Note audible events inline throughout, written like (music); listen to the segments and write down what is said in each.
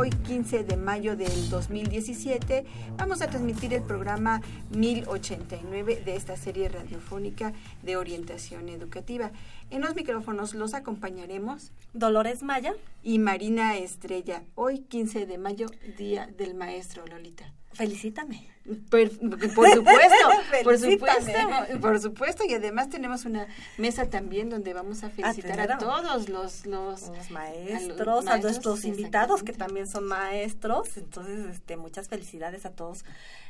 Hoy 15 de mayo del 2017 vamos a transmitir el programa 1089 de esta serie radiofónica de orientación educativa. En los micrófonos los acompañaremos Dolores Maya y Marina Estrella. Hoy 15 de mayo, Día del Maestro Lolita. Felicítame. Por, supuesto, (laughs) por supuesto, por supuesto, y además tenemos una mesa también donde vamos a felicitar a, todos los, los, maestros, a, nuestros invitados que también son maestros, entonces este muchas felicidades a todos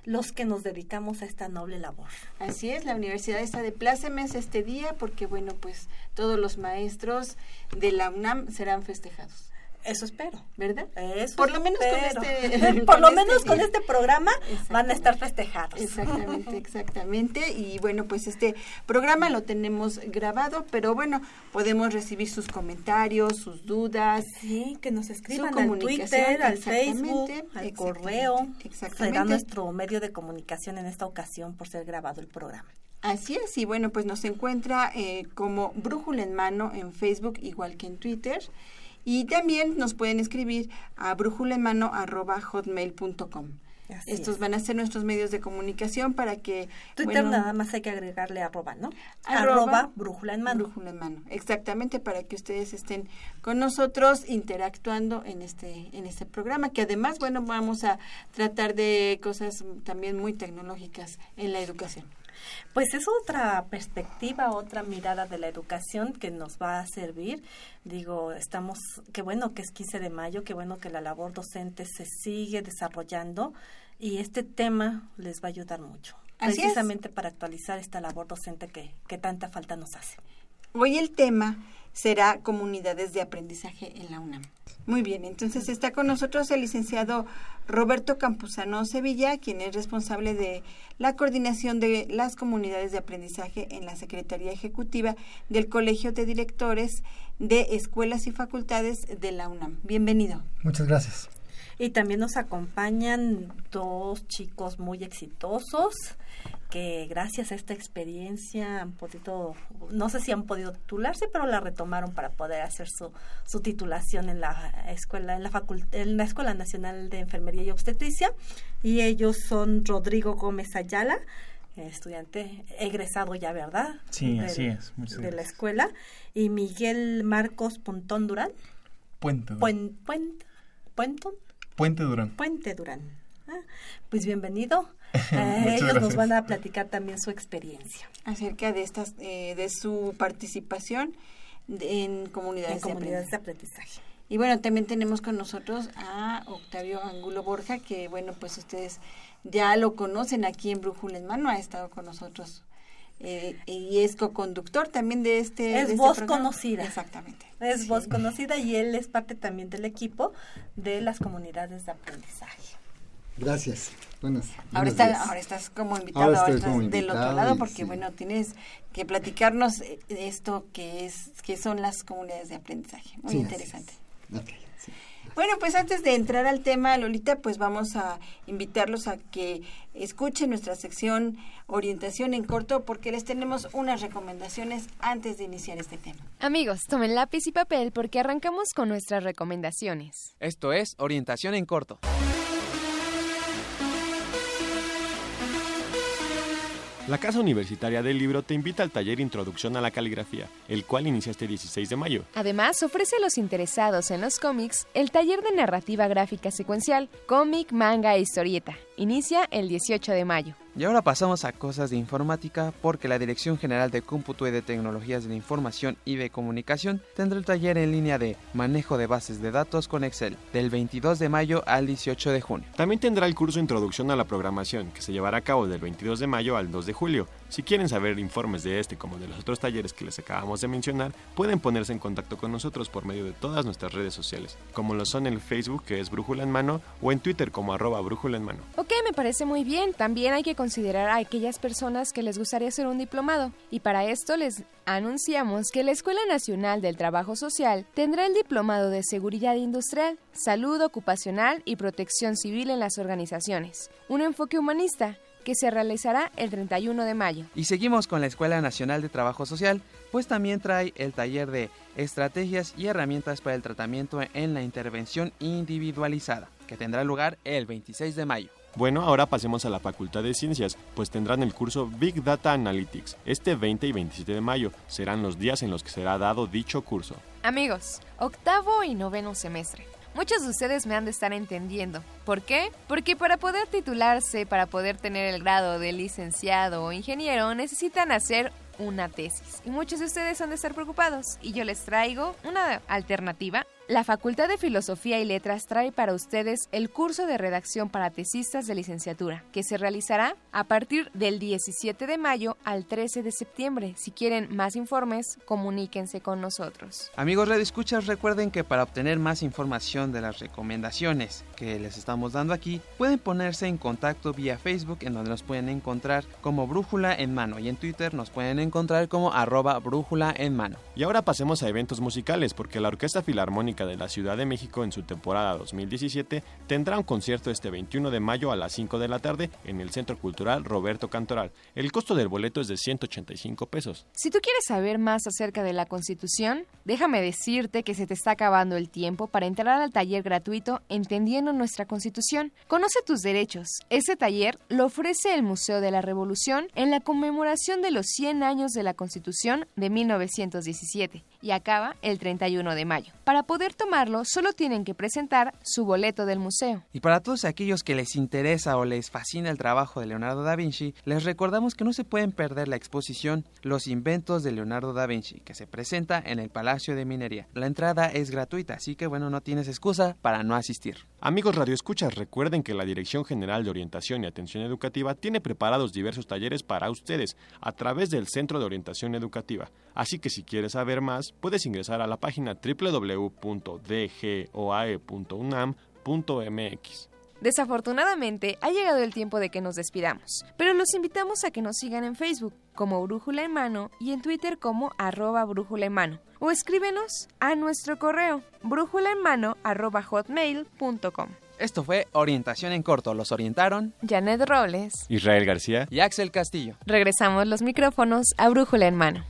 los que nos dedicamos a esta noble labor. Así es, la universidad está de plácemes este día porque bueno, pues todos los maestros de la UNAM serán festejados. Eso espero, ¿verdad? Eso por lo menos con este, (laughs) (laughs) por lo menos con este programa van a estar festejados. Exactamente, (laughs) exactamente. Y bueno, pues este programa lo tenemos grabado, pero bueno, podemos recibir sus comentarios, sus dudas. Sí, que nos escriban al Twitter, al Facebook, al correo. Exactamente. Será nuestro medio de comunicación en esta ocasión por ser grabado el programa. Así es, y bueno, pues nos encuentra eh, como Brújula en Mano en Facebook, igual que en Twitter. Y también nos pueden escribir a brújulemano.hotmail.com. Estos van a ser nuestros medios de comunicación para que... Twitter nada más hay que agregarle arroba, ¿no? Arroba, brújula en mano. Brújula en mano, exactamente, para que ustedes estén con nosotros interactuando en este, en este programa, que además, bueno, vamos a tratar de cosas también muy tecnológicas en la educación. Pues es otra perspectiva, otra mirada de la educación que nos va a servir. Digo, estamos, qué bueno que es 15 de mayo, qué bueno que la labor docente se sigue desarrollando y este tema les va a ayudar mucho. precisamente para actualizar esta labor docente que, que tanta falta nos hace. Hoy el tema será comunidades de aprendizaje en la UNAM. Muy bien, entonces está con nosotros el licenciado Roberto Campuzano Sevilla, quien es responsable de la coordinación de las comunidades de aprendizaje en la Secretaría Ejecutiva del Colegio de Directores de Escuelas y Facultades de la UNAM. Bienvenido. Muchas gracias. Y también nos acompañan dos chicos muy exitosos que gracias a esta experiencia han podido, no sé si han podido titularse, pero la retomaron para poder hacer su, su titulación en la escuela, en la en la Escuela Nacional de Enfermería y Obstetricia. Y ellos son Rodrigo Gómez Ayala, estudiante egresado ya, ¿verdad? Sí, así es. de la escuela. Y Miguel Marcos Puntón Durán. Puente. Puente. Puente. Puente Durán. Puente Durán. Ah, pues bienvenido. (laughs) Eh, ellos nos van a platicar también su experiencia acerca de estas, eh, de su participación en comunidades, de, aprendizaje. Y bueno, también tenemos con nosotros a Octavio Angulo Borja, que bueno, pues ustedes ya lo conocen aquí en Brújula en Mano, ha estado con nosotros eh, y es co-conductor también de este. Es este voz conocida. Exactamente. Es voz conocida y él es parte también del equipo de las comunidades de aprendizaje. Gracias. Buenas, ahora, ahora estás como invitado, del otro lado porque bueno, tienes que platicarnos eh, esto que es que son las comunidades de aprendizaje. Muy interesante. Bueno, pues antes de entrar al tema, Lolita, pues vamos a invitarlos a que escuchen nuestra sección Orientación en Corto porque les tenemos unas recomendaciones antes de iniciar este tema. Amigos, tomen lápiz y papel porque arrancamos con nuestras recomendaciones. Esto es Orientación en Corto. La Casa Universitaria del Libro te invita al taller Introducción a la Caligrafía, el cual inicia este 16 de mayo. Además, ofrece a los interesados en los cómics el taller de narrativa gráfica secuencial, cómic, manga e historieta. Inicia el 18 de mayo. Y ahora pasamos a cosas de informática porque la Dirección General de Cómputo y de Tecnologías de la Información y de Comunicación tendrá el taller en línea de manejo de bases de datos con Excel del 22 de mayo al 18 de junio. También tendrá el curso Introducción a la Programación que se llevará a cabo del 22 de mayo al 2 de julio. Si quieren saber informes de este como de los otros talleres que les acabamos de mencionar, pueden ponerse en contacto con nosotros por medio de todas nuestras redes sociales, como lo son en Facebook que es Brújula en Mano o en Twitter como arroba Brújula en Mano. Ok, me parece muy bien. También hay que considerar a aquellas personas que les gustaría hacer un diplomado. Y para esto les anunciamos que la Escuela Nacional del Trabajo Social tendrá el diplomado de Seguridad Industrial, Salud Ocupacional y Protección Civil en las organizaciones. Un enfoque humanista que se realizará el 31 de mayo. Y seguimos con la Escuela Nacional de Trabajo Social, pues también trae el taller de Estrategias y Herramientas para el Tratamiento en la Intervención Individualizada, que tendrá lugar el 26 de mayo. Bueno, ahora pasemos a la Facultad de Ciencias, pues tendrán el curso Big Data Analytics. Este 20 y 27 de mayo serán los días en los que será dado dicho curso. Amigos, octavo y noveno semestre. Muchos de ustedes me han de estar entendiendo. ¿Por qué? Porque para poder titularse, para poder tener el grado de licenciado o ingeniero, necesitan hacer una tesis. Y muchos de ustedes han de estar preocupados. Y yo les traigo una alternativa la Facultad de Filosofía y Letras trae para ustedes el curso de redacción para tesistas de licenciatura, que se realizará a partir del 17 de mayo al 13 de septiembre. Si quieren más informes, comuníquense con nosotros. Amigos Escuchas, recuerden que para obtener más información de las recomendaciones que les estamos dando aquí, pueden ponerse en contacto vía Facebook, en donde nos pueden encontrar como Brújula en Mano, y en Twitter nos pueden encontrar como arroba Brújula en Mano. Y ahora pasemos a eventos musicales, porque la Orquesta Filarmónica de la Ciudad de México en su temporada 2017 tendrá un concierto este 21 de mayo a las 5 de la tarde en el Centro Cultural Roberto Cantoral. El costo del boleto es de 185 pesos. Si tú quieres saber más acerca de la Constitución, déjame decirte que se te está acabando el tiempo para entrar al taller gratuito Entendiendo nuestra Constitución. Conoce tus derechos. Ese taller lo ofrece el Museo de la Revolución en la conmemoración de los 100 años de la Constitución de 1917 y acaba el 31 de mayo. Para poder tomarlo, solo tienen que presentar su boleto del museo. Y para todos aquellos que les interesa o les fascina el trabajo de Leonardo da Vinci, les recordamos que no se pueden perder la exposición Los inventos de Leonardo da Vinci, que se presenta en el Palacio de Minería. La entrada es gratuita, así que bueno, no tienes excusa para no asistir. Amigos radioescuchas, recuerden que la Dirección General de Orientación y Atención Educativa tiene preparados diversos talleres para ustedes a través del Centro de Orientación Educativa. Así que si quieres saber más, puedes ingresar a la página www.dgoae.unam.mx. Desafortunadamente, ha llegado el tiempo de que nos despidamos, pero los invitamos a que nos sigan en Facebook como Brújula en Mano y en Twitter como arroba Brújula en Mano o escríbenos a nuestro correo brújulaenmano arroba hotmail.com. Esto fue Orientación en Corto. Los orientaron Janet Robles, Israel García y Axel Castillo. Regresamos los micrófonos a Brújula en Mano.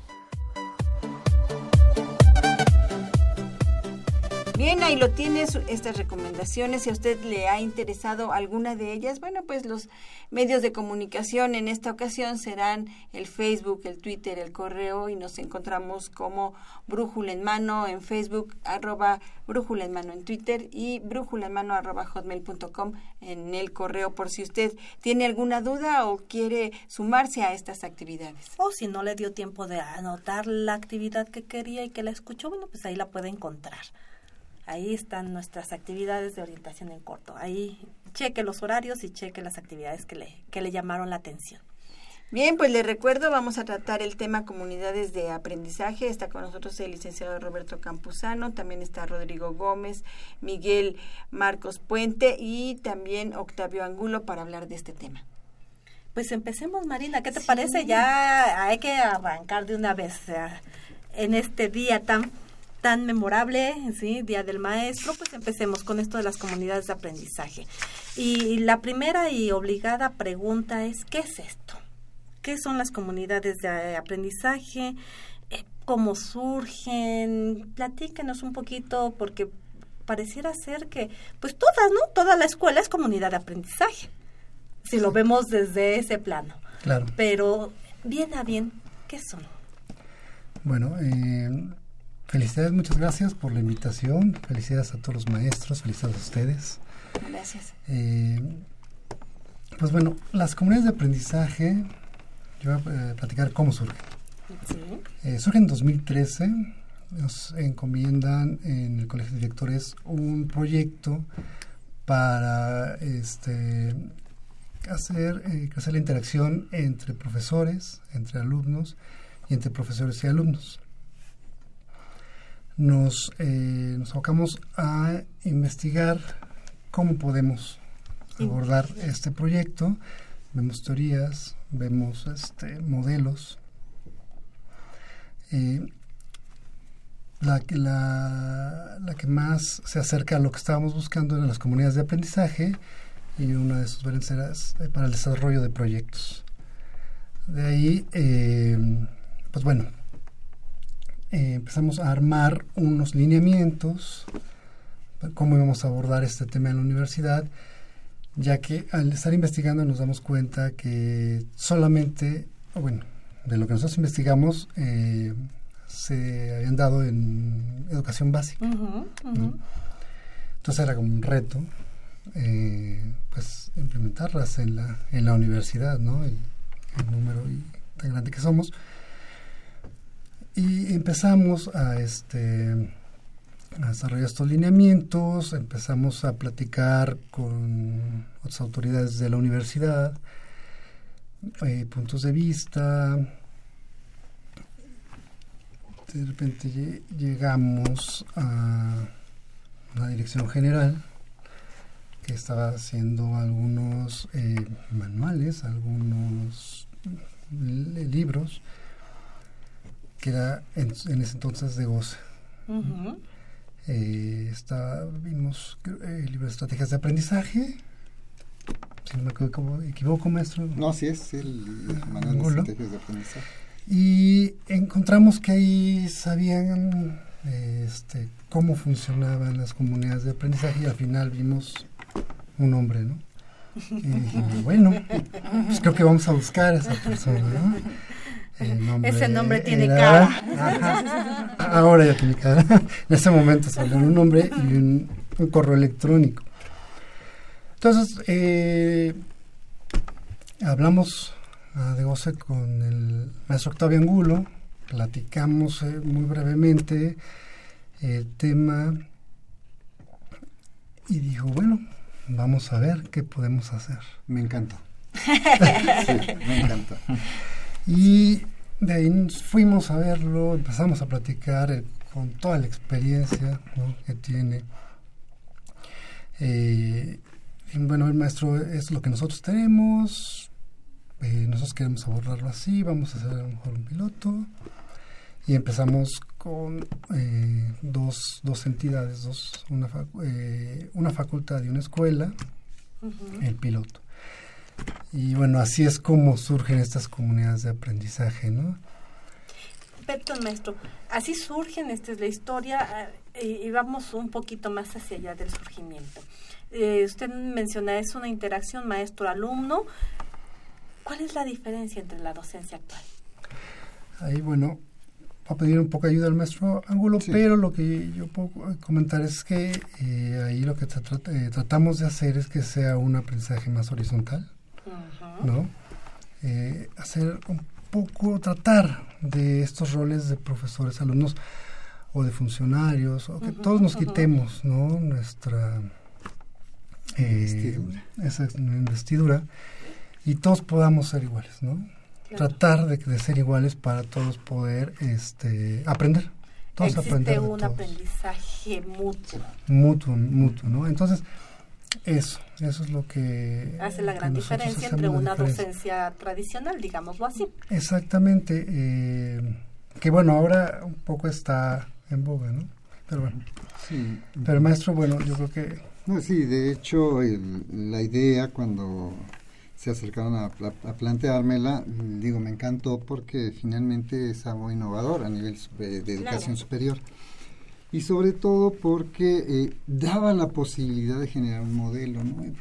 Bien, ahí lo tienes, estas recomendaciones. Si a usted le ha interesado alguna de ellas, bueno, pues los medios de comunicación en esta ocasión serán el Facebook, el Twitter, el correo y nos encontramos como Brújula en Mano en Facebook, arroba Brújula en Mano en Twitter y Brújula en Mano arroba hotmail.com en el correo por si usted tiene alguna duda o quiere sumarse a estas actividades. O si no le dio tiempo de anotar la actividad que quería y que la escuchó, bueno, pues ahí la puede encontrar. Ahí están nuestras actividades de orientación en corto. Ahí cheque los horarios y cheque las actividades que le, que le llamaron la atención. Bien, pues le recuerdo, vamos a tratar el tema comunidades de aprendizaje. Está con nosotros el licenciado Roberto Campuzano, también está Rodrigo Gómez, Miguel Marcos Puente y también Octavio Angulo para hablar de este tema. Pues empecemos, Marina. ¿Qué te parece? Ya hay que arrancar de una vez en este día tan tan memorable, ¿sí? Día del Maestro, pues empecemos con esto de las comunidades de aprendizaje. Y la primera y obligada pregunta es, ¿qué es esto? ¿Qué son las comunidades de aprendizaje? Eh, ¿Cómo surgen? Platíquenos un poquito porque pareciera ser que, pues todas, ¿no? Toda la escuela es comunidad de aprendizaje, si lo vemos desde ese plano. Claro. Pero, bien a bien, ¿qué son? Bueno, eh, Felicidades, muchas gracias por la invitación. Felicidades a todos los maestros, felicidades a ustedes. Gracias. Eh, Pues bueno, las comunidades de aprendizaje, yo voy a eh, platicar cómo surgen. Eh, surgen en 2013, nos encomiendan en el Colegio de Directores un proyecto para este, hacer eh, crecer la interacción entre profesores, entre alumnos y entre profesores y alumnos. Nos, eh, nos abocamos a investigar cómo podemos abordar este proyecto. Vemos teorías, vemos este, modelos. Eh, la, la, la que más se acerca a lo que estábamos buscando en las comunidades de aprendizaje y una de sus variantes era eh, para el desarrollo de proyectos. De ahí, eh, pues bueno, eh, empezamos a armar unos lineamientos cómo íbamos a abordar este tema en la universidad, ya que al estar investigando nos damos cuenta que solamente, bueno, de lo que nosotros investigamos, se habían dado en educación básica. Entonces era como un reto eh, pues implementarlas en la, en la universidad, ¿no? El, número tan grande que somos. Y empezamos a este desarrollar estos lineamientos, empezamos a platicar con otras autoridades de la universidad, eh, puntos de vista. De repente llegamos a la dirección general estaba haciendo algunos eh, manuales, algunos libros, que era en, ese entonces de goce. Eh, vimos eh, el libro de estrategias de aprendizaje, si no me equivoco, maestro. No, sí es el, manual de estrategias de aprendizaje. Y encontramos que ahí sabían este, cómo funcionaban las comunidades de aprendizaje y al final vimos un hombre, ¿no? (laughs) Y bueno, pues creo que vamos a buscar a esa persona, ¿no? (laughs) Ese nombre tiene cara. ahora ya tiene cara. (laughs) En ese momento salió un nombre y un, correo electrónico. Entonces, eh, hablamos uh, de goce con el maestro Octavio Angulo, platicamos eh, muy brevemente el tema y dijo, bueno, vamos a ver qué podemos hacer. Me encanta. (laughs) sí, me encanta. Y de ahí fuimos a verlo, empezamos a platicar eh, con toda la experiencia que tiene. Eh, bueno, el maestro es lo que nosotros tenemos, eh, nosotros queremos abordarlo así, vamos a hacer a lo mejor un piloto. Y empezamos con eh, dos, dos entidades, dos, una, eh, una facultad y una escuela, el piloto. Y bueno, así es como surgen estas comunidades de aprendizaje, ¿no? Perfecto, maestro. Así surgen, esta es la historia, eh, y vamos un poquito más hacia allá del surgimiento. usted menciona, es una interacción maestro-alumno. ¿Cuál es la diferencia entre la docencia actual? Ahí, bueno, a pedir un poco de ayuda al maestro Ángulo, pero lo que yo puedo comentar es que eh, ahí lo que eh, tratamos de hacer es que sea un aprendizaje más horizontal, ¿no? Eh, hacer un poco, tratar de estos roles de profesores, alumnos o de funcionarios, o que todos nos quitemos, ¿no? Nuestra investidura. esa investidura y todos podamos ser iguales, ¿no? tratar de, ser iguales para todos poder este, aprender. Todos Existe un aprendizaje mutuo. Mutuo, mutuo, ¿no? Entonces, eso, eso es lo que... Hace la gran diferencia entre una docencia tradicional, digámoslo así. Exactamente, eh, que bueno, ahora un poco está en boga, ¿no? Pero bueno. Sí. Pero maestro, bueno, yo creo que... No, sí, de hecho, la idea cuando se acercaron a, planteármela, digo, me encantó porque finalmente es algo innovador a nivel de educación superior. Y sobre todo porque eh, daba la posibilidad de generar un modelo nuevo.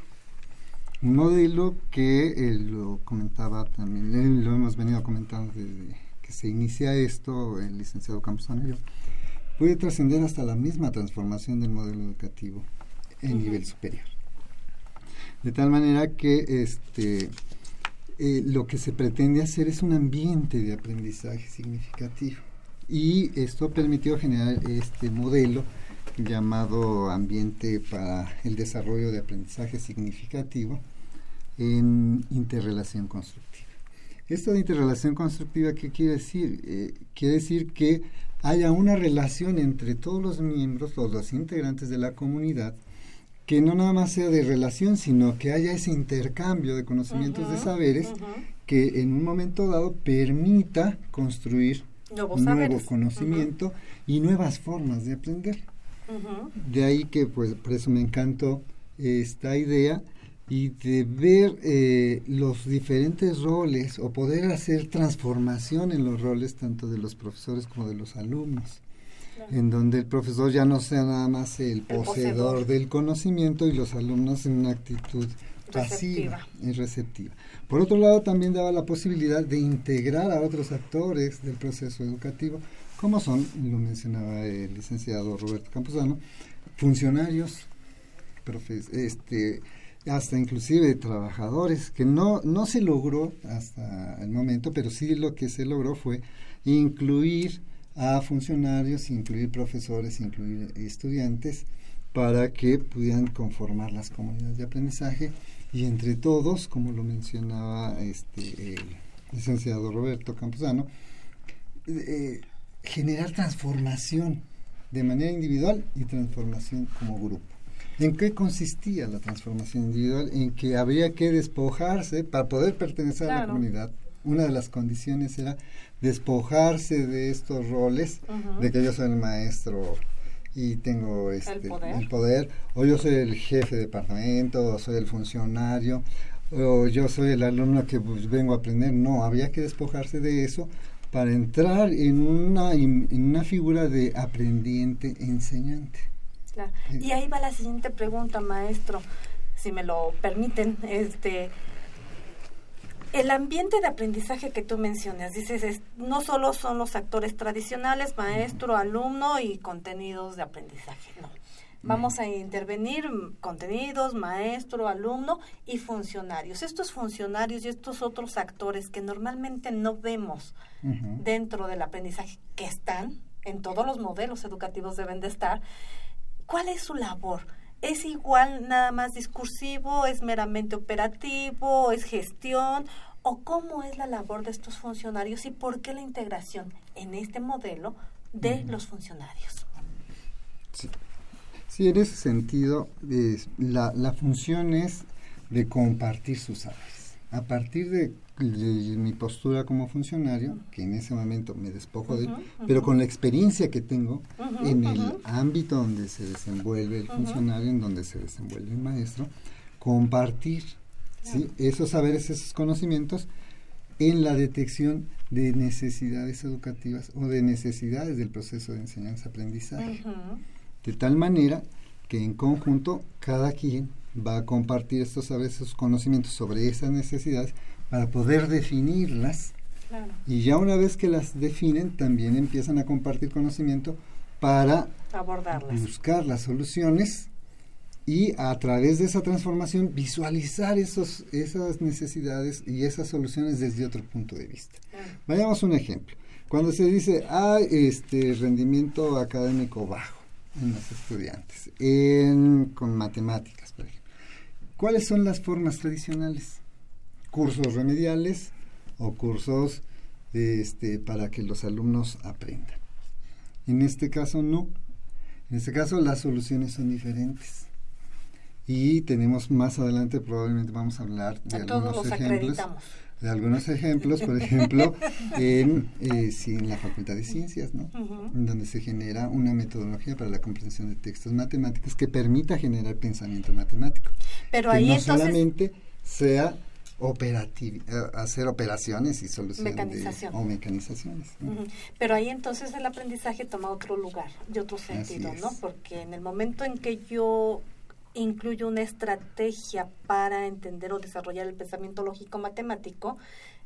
Un modelo que eh, lo comentaba también, eh, lo hemos venido comentando desde que se inicia esto, el licenciado Campos puede trascender hasta la misma transformación del modelo educativo en nivel superior. De tal manera que este, eh, lo que se pretende hacer es un ambiente de aprendizaje significativo. Y esto permitió generar este modelo llamado ambiente para el desarrollo de aprendizaje significativo en interrelación constructiva. Esto de interrelación constructiva, ¿qué quiere decir? Eh, quiere decir que haya una relación entre todos los miembros, todos los integrantes de la comunidad, que no nada más sea de relación, sino que haya ese intercambio de conocimientos, de saberes, que en un momento dado permita construir nuevo conocimiento y nuevas formas de aprender. De ahí que, pues, por eso me encantó esta idea y de ver eh, los diferentes roles o poder hacer transformación en los roles tanto de los profesores como de los alumnos, en donde el profesor ya no sea nada más el, poseedor, del conocimiento y los alumnos en una actitud pasiva y receptiva. Por otro lado, también daba la posibilidad de integrar a otros actores del proceso educativo, como son, lo mencionaba el licenciado Roberto Camposano, funcionarios, este, hasta inclusive trabajadores, que no, no se logró hasta el momento, pero sí lo que se logró fue incluir a funcionarios, incluir profesores, incluir estudiantes, para que pudieran conformar las comunidades de aprendizaje y entre todos, como lo mencionaba este el licenciado Roberto Camposano, eh, generar transformación de manera individual y transformación como grupo. ¿En qué consistía la transformación individual? En que habría que despojarse para poder pertenecer a la comunidad. Una de las condiciones era despojarse de estos roles, de que yo soy el maestro y tengo este, el, poder. o yo soy el jefe de departamento, o soy el funcionario, o yo soy el alumno que pues, vengo a aprender. No, había que despojarse de eso para entrar en una, en una figura de aprendiente enseñante. Y ahí va la siguiente pregunta, maestro, si me lo permiten. Este, el ambiente de aprendizaje que tú mencionas, dices, no solo son los actores tradicionales, maestro, alumno y contenidos de aprendizaje, no. Vamos a intervenir contenidos, maestro, alumno y funcionarios. Estos funcionarios y estos otros actores que normalmente no vemos dentro del aprendizaje, que están en todos los modelos educativos deben de estar, ¿Cuál es su labor? ¿Es igual nada más discursivo? ¿Es meramente operativo? ¿Es gestión? ¿O cómo es la labor de estos funcionarios y por qué la integración en este modelo de los funcionarios? Sí. en ese sentido, la, la función es de compartir sus saberes. A partir de mi postura como funcionario, que en ese momento me despojo de, pero con la experiencia que tengo en el ámbito donde se desenvuelve el funcionario, en donde se desenvuelve el maestro, compartir esos saberes, esos conocimientos en la detección de necesidades educativas o de necesidades del proceso de enseñanza-aprendizaje. De tal manera que en conjunto cada quien va a compartir estos saberes, esos conocimientos sobre esas necesidades para poder definirlas. Y ya una vez que las definen, también empiezan a compartir conocimiento para buscar las soluciones y a través de esa transformación visualizar esos, esas necesidades y esas soluciones desde otro punto de vista. Vayamos a un ejemplo. Cuando se dice, hay este rendimiento académico bajo en los estudiantes, con matemáticas, por ejemplo, ¿cuáles son las formas tradicionales? Cursos remediales o cursos este, para que los alumnos aprendan. En este caso no. En este caso las soluciones son diferentes. Y tenemos más adelante, probablemente vamos a hablar de algunos ejemplos. De algunos ejemplos, por ejemplo, (laughs) en, eh, en la Facultad de Ciencias, ¿no? En donde se genera una metodología para la comprensión de textos matemáticos que permita generar pensamiento matemático. Pero ahí no solamente sea hacer operaciones y soluciones o mecanizaciones. Pero ahí entonces el aprendizaje toma otro lugar y otro sentido, ¿no? Porque en el momento en que yo incluye una estrategia para entender o desarrollar el pensamiento lógico matemático,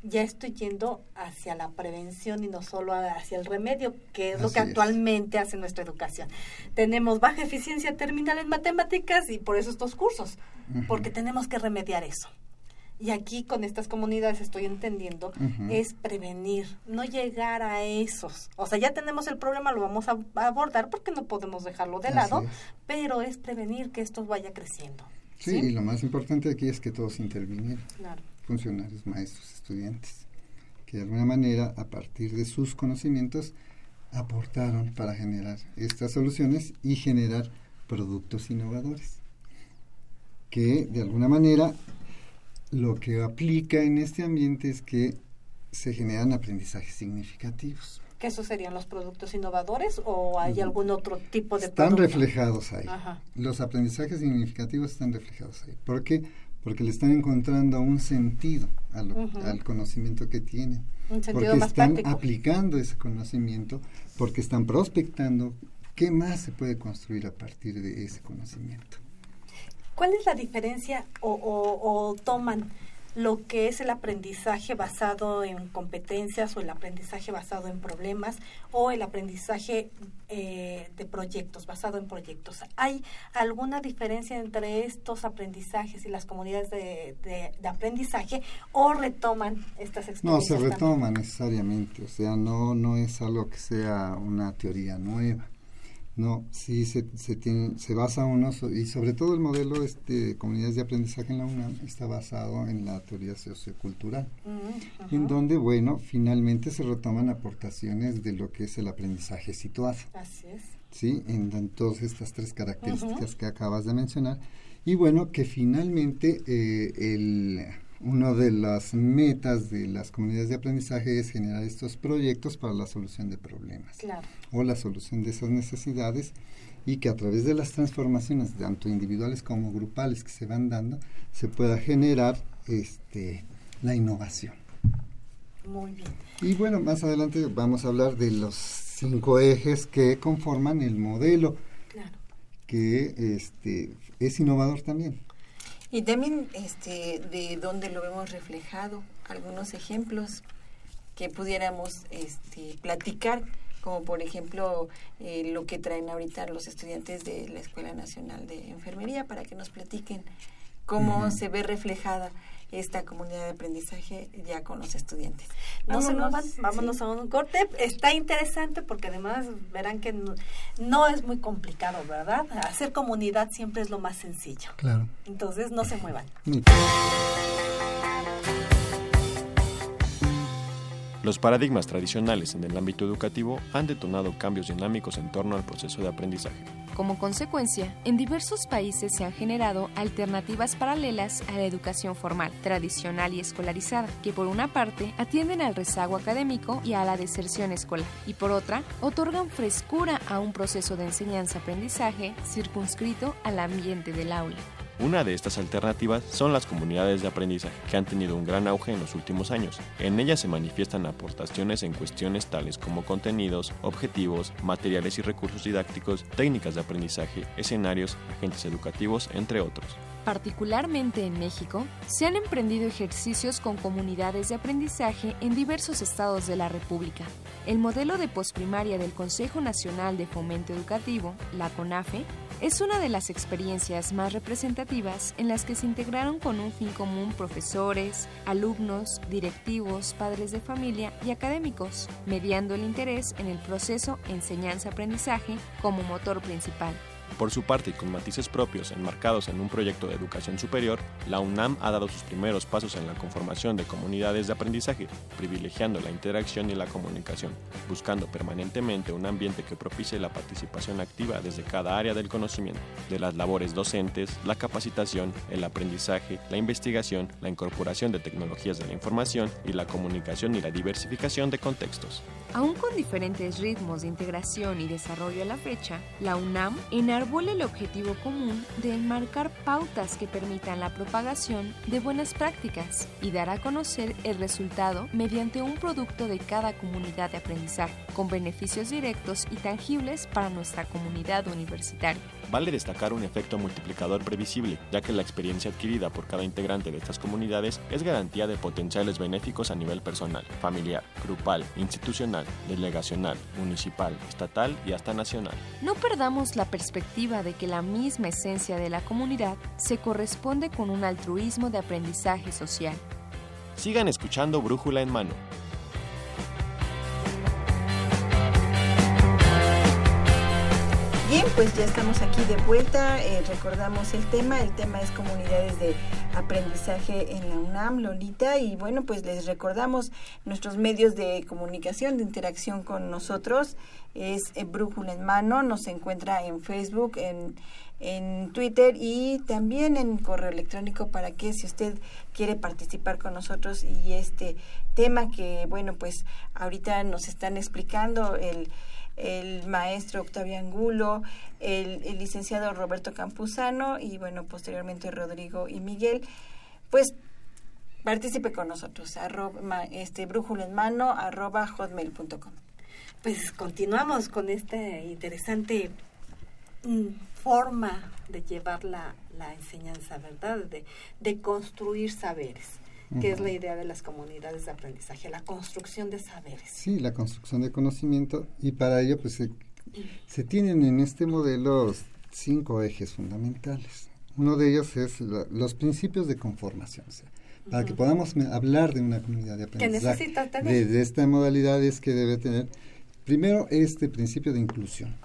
ya estoy yendo hacia la prevención y no solo hacia el remedio, que es lo que actualmente hace nuestra educación. Tenemos baja eficiencia terminal en matemáticas y por eso estos cursos, porque tenemos que remediar eso. Y aquí con estas comunidades estoy entendiendo, es prevenir, no llegar a esos. O sea, ya tenemos el problema, lo vamos a, abordar porque no podemos dejarlo de lado, pero es prevenir que esto vaya creciendo. Sí, y lo más importante aquí es que todos intervinieron. Funcionarios, maestros, estudiantes, que de alguna manera, a partir de sus conocimientos, aportaron para generar estas soluciones y generar productos innovadores que de alguna manera lo que aplica en este ambiente es que se generan aprendizajes significativos. ¿Que esos serían los productos innovadores o hay algún otro tipo de Están reflejados ahí. Los aprendizajes significativos están reflejados ahí. ¿Por qué? Porque le están encontrando un sentido al conocimiento que tienen. porque están aplicando ese conocimiento, porque están prospectando qué más se puede construir a partir de ese conocimiento. ¿Cuál es la diferencia o, toman lo que es el aprendizaje basado en competencias o el aprendizaje basado en problemas o el aprendizaje eh, de proyectos, basado en proyectos. ¿Hay alguna diferencia entre estos aprendizajes y las comunidades de, aprendizaje o retoman estas experiencias? No, se retoma necesariamente, o sea, no, no es algo que sea una teoría nueva. No, sí se, se, tiene, se basa uno, y sobre todo el modelo este, de comunidades de aprendizaje en la UNAM está basado en la teoría sociocultural, mm, en donde, bueno, finalmente se retoman aportaciones de lo que es el aprendizaje situado. Así es. Sí, en, todas estas tres características que acabas de mencionar. Y bueno, que finalmente eh, el una de las metas de las comunidades de aprendizaje es generar estos proyectos para la solución de problemas o la solución de esas necesidades y que a través de las transformaciones tanto individuales como grupales que se van dando se pueda generar este la innovación. Muy bien. Y bueno, más adelante vamos a hablar de los cinco ejes que conforman el modelo que este es innovador también. Y también este, de dónde lo vemos reflejado, algunos ejemplos que pudiéramos este, platicar, como por ejemplo eh, lo que traen ahorita los estudiantes de la Escuela Nacional de Enfermería, para que nos platiquen cómo se ve reflejada esta comunidad de aprendizaje ya con los estudiantes. No se vámonos a un corte. Está interesante porque además verán que no, es muy complicado, ¿verdad? Hacer comunidad siempre es lo más sencillo. Claro. Entonces no se muevan. Los paradigmas tradicionales en el ámbito educativo han detonado cambios dinámicos en torno al proceso de aprendizaje. Como consecuencia, en diversos países se han generado alternativas paralelas a la educación formal, tradicional y escolarizada, que por una parte atienden al rezago académico y a la deserción escolar, y por otra, otorgan frescura a un proceso de enseñanza-aprendizaje circunscrito al ambiente del aula. Una de estas alternativas son las comunidades de aprendizaje, que han tenido un gran auge en los últimos años. En ellas se manifiestan aportaciones en cuestiones tales como contenidos, objetivos, materiales y recursos didácticos, técnicas de aprendizaje, escenarios, agentes educativos, entre otros. Particularmente en México, se han emprendido ejercicios con comunidades de aprendizaje en diversos estados de la República. El modelo de posprimaria del Consejo Nacional de Fomento Educativo, la CONAFE, es una de las experiencias más representativas en las que se integraron con un fin común profesores, alumnos, directivos, padres de familia y académicos, mediando el interés en el proceso enseñanza-aprendizaje como motor principal. Por su parte y con matices propios enmarcados en un proyecto de educación superior, la UNAM ha dado sus primeros pasos en la conformación de comunidades de aprendizaje, privilegiando la interacción y la comunicación, buscando permanentemente un ambiente que propicie la participación activa desde cada área del conocimiento, de las labores docentes, la capacitación, el aprendizaje, la investigación, la incorporación de tecnologías de la información y la comunicación y la diversificación de contextos. Aún con diferentes ritmos de integración y desarrollo a la fecha, la UNAM enarbola el objetivo común de enmarcar pautas que permitan la propagación de buenas prácticas y dar a conocer el resultado mediante un producto de cada comunidad de aprendizaje, con beneficios directos y tangibles para nuestra comunidad universitaria. Vale destacar un efecto multiplicador previsible, ya que la experiencia adquirida por cada integrante de estas comunidades es garantía de potenciales benéficos a nivel personal, familiar, grupal, institucional, delegacional, municipal, estatal y hasta nacional. No perdamos la perspectiva de que la misma esencia de la comunidad se corresponde con un altruismo de aprendizaje social. Sigan escuchando Brújula en Mano. Bien, pues ya estamos aquí de vuelta. Eh, recordamos el tema. El tema es comunidades de aprendizaje en la UNAM, Lolita. Y bueno, pues les recordamos nuestros medios de comunicación, de interacción con nosotros. Es eh, Brújula en Mano. Nos encuentra en Facebook, en, en Twitter y también en correo electrónico para que si usted quiere participar con nosotros y este tema que, bueno, pues ahorita nos están explicando el el maestro Octavio Angulo, el, licenciado Roberto Campuzano y bueno, posteriormente Rodrigo y Miguel, pues participe con nosotros, arroba, este, brújula en mano, arroba hotmail.com. Pues continuamos con esta interesante mm, forma de llevar la, la enseñanza, ¿verdad? De, de construir saberes que es la idea de las comunidades de aprendizaje, la construcción de saberes. Sí, la construcción de conocimiento y para ello pues se, tienen en este modelo cinco ejes fundamentales. Uno de ellos es los principios de conformación. O sea, para que podamos hablar de una comunidad de aprendizaje, de, de, esta modalidad es que debe tener primero este principio de inclusión.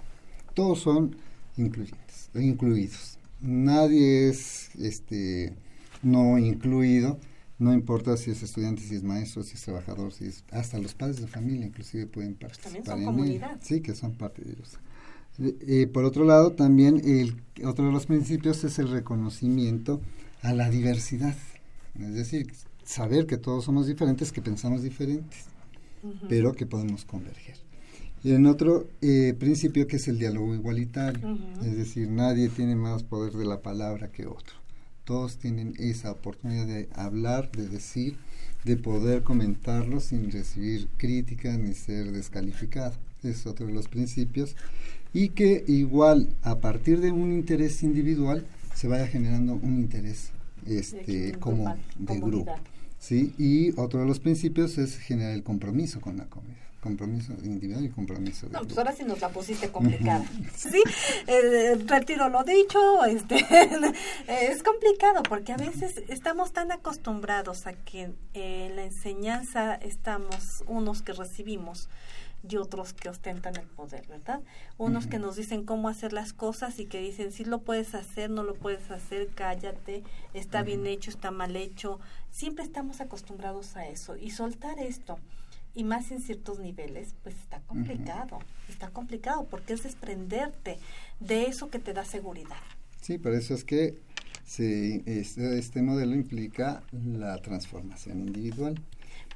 Todos son incluyentes, incluidos. Nadie es este no incluido no importa si es estudiante, si es maestro, si es trabajador, si es hasta los padres de familia inclusive pueden pues participar en comunidad. Sí, que son parte de ellos. Eh, eh, por otro lado, también el, otro de los principios es el reconocimiento a la diversidad. Es decir, saber que todos somos diferentes, que pensamos diferentes, pero que podemos converger. Y en otro eh, principio que es el diálogo igualitario, es decir, nadie tiene más poder de la palabra que otro todos tienen esa oportunidad de hablar, de decir, de poder comentarlo sin recibir críticas ni ser descalificado. Es otro de los principios. Y que igual a partir de un interés individual se vaya generando un interés este, como de grupo. ¿sí? Y otro de los principios es generar el compromiso con la comunidad compromiso individual y compromiso no pues ahora sí nos la pusiste complicada. (laughs) Sí eh, retiro lo dicho este (laughs) es complicado porque a veces estamos tan acostumbrados a que en la enseñanza estamos unos que recibimos y otros que ostentan el poder, ¿verdad? Unos que nos dicen cómo hacer las cosas y que dicen si lo puedes hacer, no lo puedes hacer, cállate, está bien hecho, está mal hecho. Siempre estamos acostumbrados a eso y soltar esto y más en ciertos niveles, pues está complicado, está complicado porque es desprenderte de eso que te da seguridad. Sí, por eso es que se, este, este, modelo implica la transformación individual.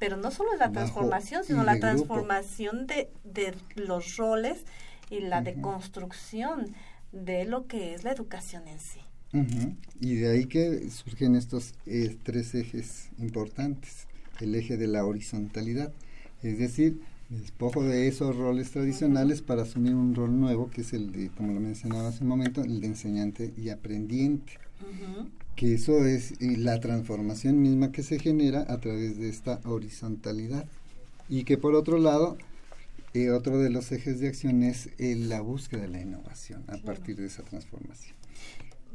Pero no solo es la transformación, sino la transformación de, de, los roles y la deconstrucción de lo que es la educación en sí. Y de ahí que surgen estos eh, tres ejes importantes. El eje de la horizontalidad, es decir, despojo de esos roles tradicionales para asumir un rol nuevo, que es el de, como lo mencionaba hace un momento, el de enseñante y aprendiente. Que eso es la transformación misma que se genera a través de esta horizontalidad. Y que por otro lado, eh, otro de los ejes de acción es eh, la búsqueda de la innovación a partir de esa transformación.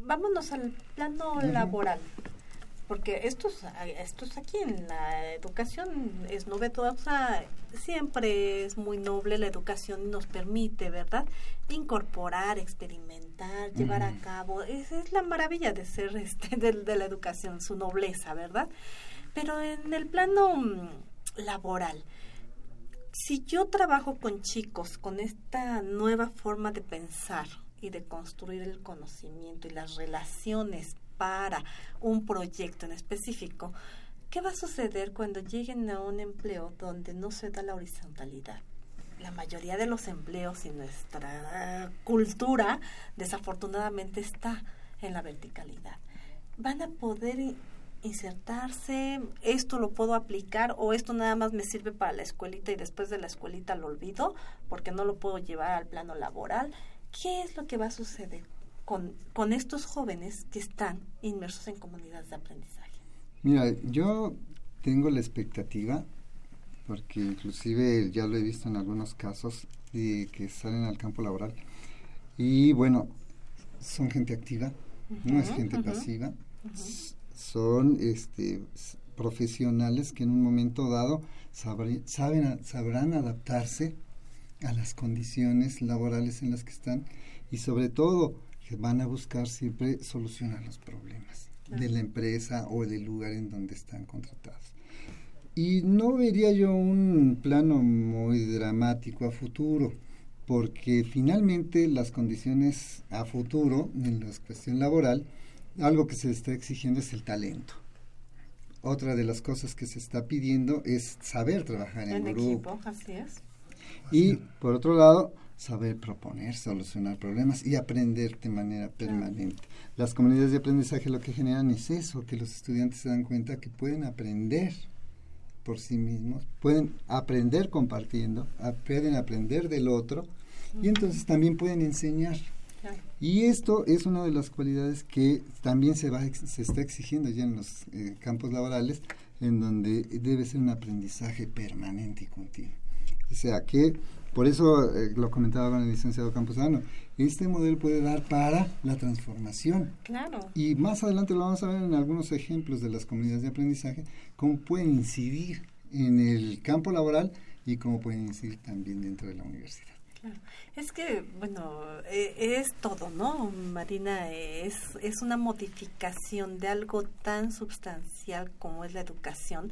Vámonos al plano laboral porque esto es aquí en la educación es novedosa, siempre es muy noble la educación y nos permite, ¿verdad? Incorporar, experimentar, llevar a cabo, es, es, la maravilla de ser este, (laughs) de, la educación, su nobleza, ¿verdad? Pero en el plano mm, laboral, si yo trabajo con chicos con esta nueva forma de pensar y de construir el conocimiento y las relaciones para un proyecto en específico, ¿qué va a suceder cuando lleguen a un empleo donde no se da la horizontalidad? La mayoría de los empleos y nuestra cultura desafortunadamente está en la verticalidad. Van a poder insertarse, esto lo puedo aplicar o esto nada más me sirve para la escuelita y después de la escuelita lo olvido porque no lo puedo llevar al plano laboral. ¿Qué es lo que va a suceder? Con, con estos jóvenes que están inmersos en comunidades de aprendizaje? Mira, yo tengo la expectativa, porque inclusive ya lo he visto en algunos casos, de que salen al campo laboral. Y bueno, son gente activa, no es gente pasiva, son este, profesionales que en un momento dado saben, sabrán adaptarse a las condiciones laborales en las que están y sobre todo que van a buscar siempre solucionar los problemas de la empresa o del lugar en donde están contratados. Y no vería yo un plano muy dramático a futuro, porque finalmente las condiciones a futuro en la cuestión laboral, algo que se está exigiendo es el talento. Otra de las cosas que se está pidiendo es saber trabajar en, en grupo. Equipo, así es. Y por otro lado, saber proponer, solucionar problemas y aprender de manera permanente. Las comunidades de aprendizaje lo que generan es eso, que los estudiantes se dan cuenta que pueden aprender por sí mismos, pueden aprender compartiendo, pueden aprender del otro y entonces también pueden enseñar. Y esto es una de las cualidades que también se, va, se está exigiendo ya en los eh, campos laborales, en donde debe ser un aprendizaje permanente y continuo. O sea que, por eso eh, lo comentaba con el licenciado Camposano, este modelo puede dar para la transformación. Claro. Y más adelante lo vamos a ver en algunos ejemplos de las comunidades de aprendizaje, cómo pueden incidir en el campo laboral y cómo pueden incidir también dentro de la universidad. Claro. Es que, bueno, e, es todo, ¿no? Marina, es, es una modificación de algo tan sustancial como es la educación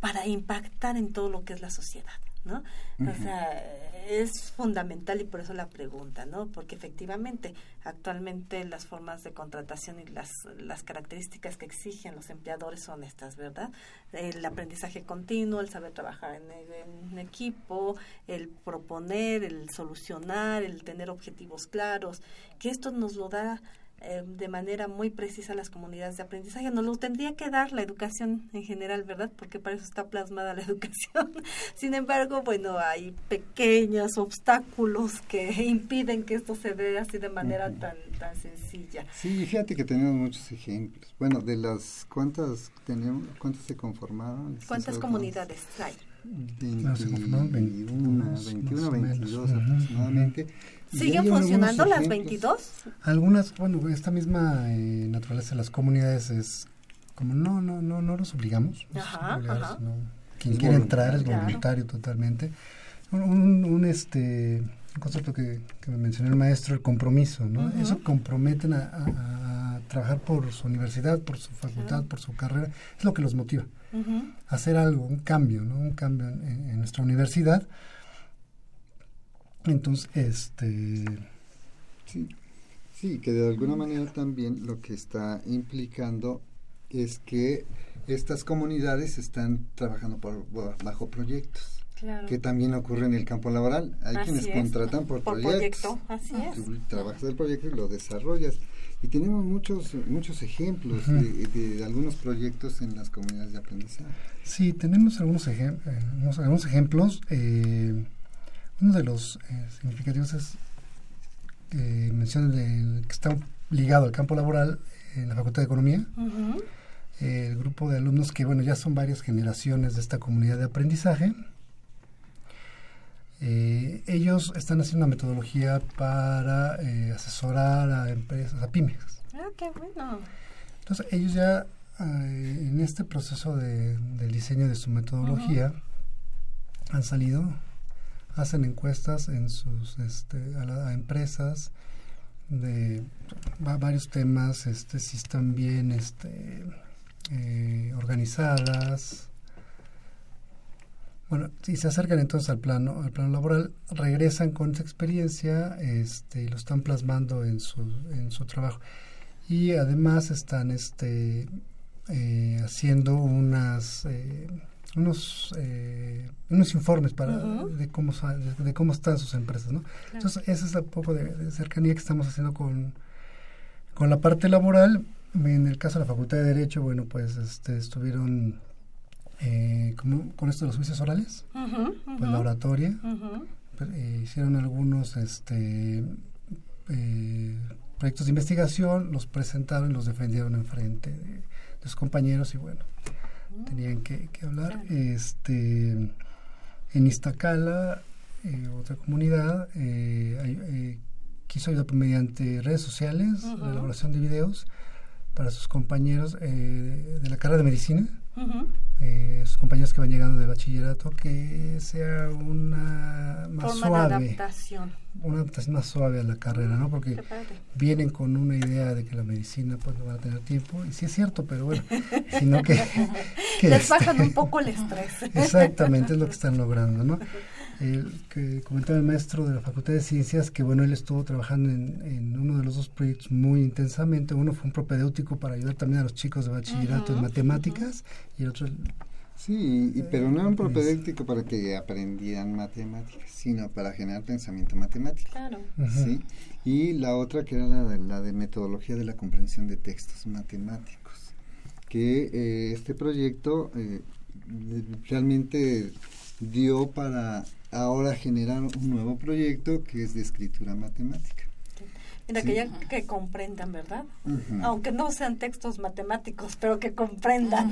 para impactar en todo lo que es la sociedad. ¿No? O sea, es fundamental y por eso la pregunta, ¿no? Porque efectivamente, actualmente las formas de contratación y las, las características que exigen los empleadores son estas, ¿verdad? El aprendizaje continuo, el saber trabajar en, en equipo, el proponer, el solucionar, el tener objetivos claros, que esto nos lo da eh, de manera muy precisa las comunidades de aprendizaje. Nos lo tendría que dar la educación en general, ¿verdad? Porque para eso está plasmada la (laughs) educación. Sin embargo, bueno, hay pequeños obstáculos que (laughs) impiden que esto se dé así de manera tan, tan sencilla. Sí, fíjate que tenemos muchos ejemplos. Bueno, de las cuántas tenemos, cuántas se conformaron. ¿Cuántas comunidades hay? 21, 21, 22 aproximadamente. ¿Siguen funcionando las 22? Algunas, bueno, esta misma eh, naturaleza de las comunidades es como no, no, no, no los obligamos. Ajá, quien quiere entrar es voluntario totalmente. Un, un, este un concepto que, que, me mencionó el maestro, el compromiso, ¿no? Eso comprometen a, trabajar por su universidad, por su facultad, por su carrera, es lo que los motiva. Hacer algo, un cambio, ¿no? Un cambio en nuestra universidad entonces, este... Sí, sí, que de alguna manera también lo que está implicando es que estas comunidades están trabajando por, bajo proyectos. Que también ocurre en el campo laboral. Hay quienes contratan por, por proyecto. Así es. Tú trabajas el proyecto y lo desarrollas. Y tenemos muchos muchos ejemplos de, algunos proyectos en las comunidades de aprendizaje. Sí, tenemos algunos, ejem eh, algunos ejemplos. Eh, uno de los eh, significativos es que menciona que está ligado al campo laboral en la Facultad de Economía. el grupo de alumnos que, bueno, ya son varias generaciones de esta comunidad de aprendizaje. Eh, ellos están haciendo una metodología para eh, asesorar a empresas, a pymes. Ah, qué bueno. Entonces, ellos ya en este proceso de, del diseño de su metodología han salido hacen encuestas en sus este, a, empresas de varios temas este si están bien este eh, organizadas. Bueno si se acercan entonces al plano al plano laboral regresan con esa experiencia este y lo están plasmando en su en su trabajo. Y además están este eh, haciendo unas eh, unos eh, unos informes para de cómo de, cómo están sus empresas no entonces ese es un poco de, cercanía que estamos haciendo con con la parte laboral. En el caso de la facultad de derecho bueno pues este estuvieron eh, como, con esto de los juicios orales pues la oratoria pues, eh, hicieron algunos este proyectos de investigación, los presentaron y los defendieron en frente de, sus compañeros y bueno, tenían que, hablar. Este, en Iztacala, eh, otra comunidad, eh, quiso ayudar mediante redes sociales, la elaboración de videos para sus compañeros de la carrera de medicina eh, sus compañeros que van llegando de bachillerato, que sea una más suave. adaptación. Una adaptación más suave a la carrera, ¿no? Porque vienen con una idea de que la medicina pues no van a tener tiempo, y sí es cierto, pero bueno, (laughs) sino (laughs) que... Les bajan un poco el estrés. (laughs) Exactamente, es lo que están logrando, ¿no? El que comentaba el maestro de la Facultad de Ciencias que bueno él estuvo trabajando en, uno de los dos proyectos muy intensamente. Uno fue un propedéutico para ayudar también a los chicos de bachillerato en matemáticas y el otro sí pero no era un propedéutico para que aprendieran matemáticas sino para generar pensamiento matemático. Claro. Sí y la otra que era la de, la de metodología de la comprensión de textos matemáticos que eh, este proyecto eh, realmente dio para ahora generar un nuevo proyecto que es de escritura matemática. Mira, que ya que comprendan, ¿verdad? Aunque no sean textos matemáticos, pero que comprendan.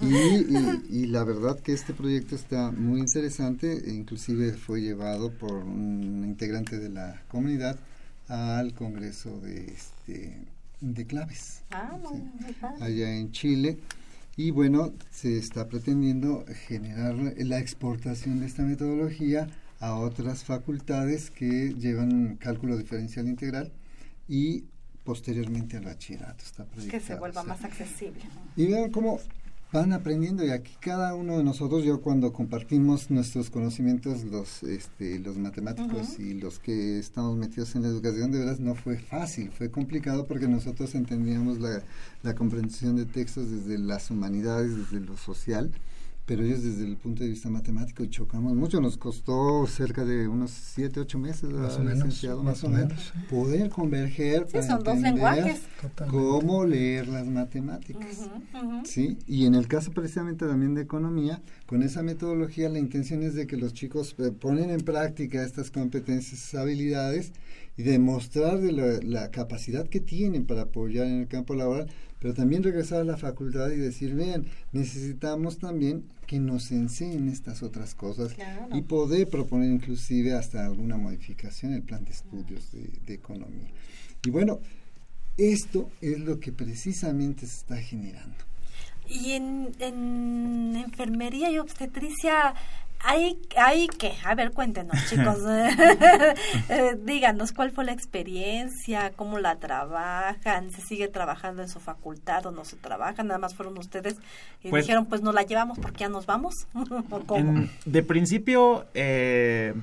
Y, la verdad que este proyecto está muy interesante, e inclusive fue llevado por un integrante de la comunidad al Congreso de, este, de Claves. Ah, allá en Chile y bueno, se está pretendiendo generar la exportación de esta metodología a otras facultades que llevan cálculo diferencial integral y posteriormente al bachillerato. Está que se vuelva más accesible. Y vean cómo van aprendiendo y aquí cada uno de nosotros, yo cuando compartimos nuestros conocimientos, los, este, los matemáticos y los que estamos metidos en la educación, de veras no fue fácil, fue complicado porque nosotros entendíamos la, la comprensión de textos desde las humanidades, desde lo social pero ellos desde el punto de vista matemático chocamos mucho. Nos costó cerca de unos 7, 8 meses, más o menos, más o menos, poder converger para son dos lenguajes. cómo leer las matemáticas. ¿sí? Y en el caso precisamente también de economía, con esa metodología la intención es de que los chicos eh, ponen en práctica estas competencias, habilidades y demostrar de la, la capacidad que tienen para apoyar en el campo laboral, pero también regresar a la facultad y decir, vean, necesitamos también que nos enseñen estas otras cosas y poder proponer inclusive hasta alguna modificación en el plan de estudios de, economía. Y bueno, esto es lo que precisamente se está generando. Y en, en enfermería y obstetricia hay, hay que, a ver, cuéntenos, (laughs) chicos. (laughs) Eh, díganos cuál fue la experiencia, cómo la trabajan, se sigue trabajando en su facultad o no se trabaja, nada más fueron ustedes y pues dijeron, pues nos la llevamos porque ya nos vamos. (laughs) de principio, eh,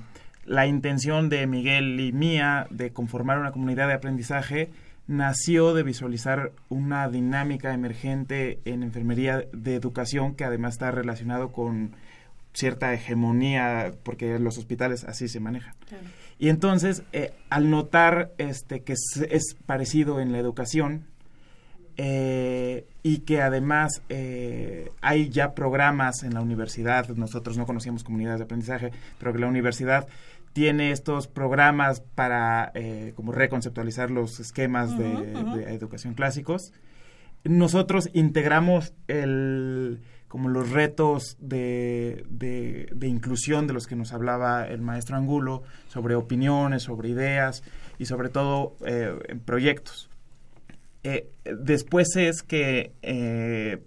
la intención de Miguel y mía de conformar una comunidad de aprendizaje nació de visualizar una dinámica emergente en enfermería de educación que además está relacionado con cierta hegemonía, porque los hospitales así se manejan. Y entonces, eh, al notar este, que es, parecido en la educación eh, y que además eh, hay ya programas en la universidad, nosotros no conocíamos comunidades de aprendizaje, pero que la universidad tiene estos programas para como reconceptualizar los esquemas de, de educación clásicos. Nosotros integramos el como los retos de, de, inclusión de los que nos hablaba el maestro Angulo, sobre opiniones, sobre ideas y sobre todo eh, en proyectos. Eh, después es que eh,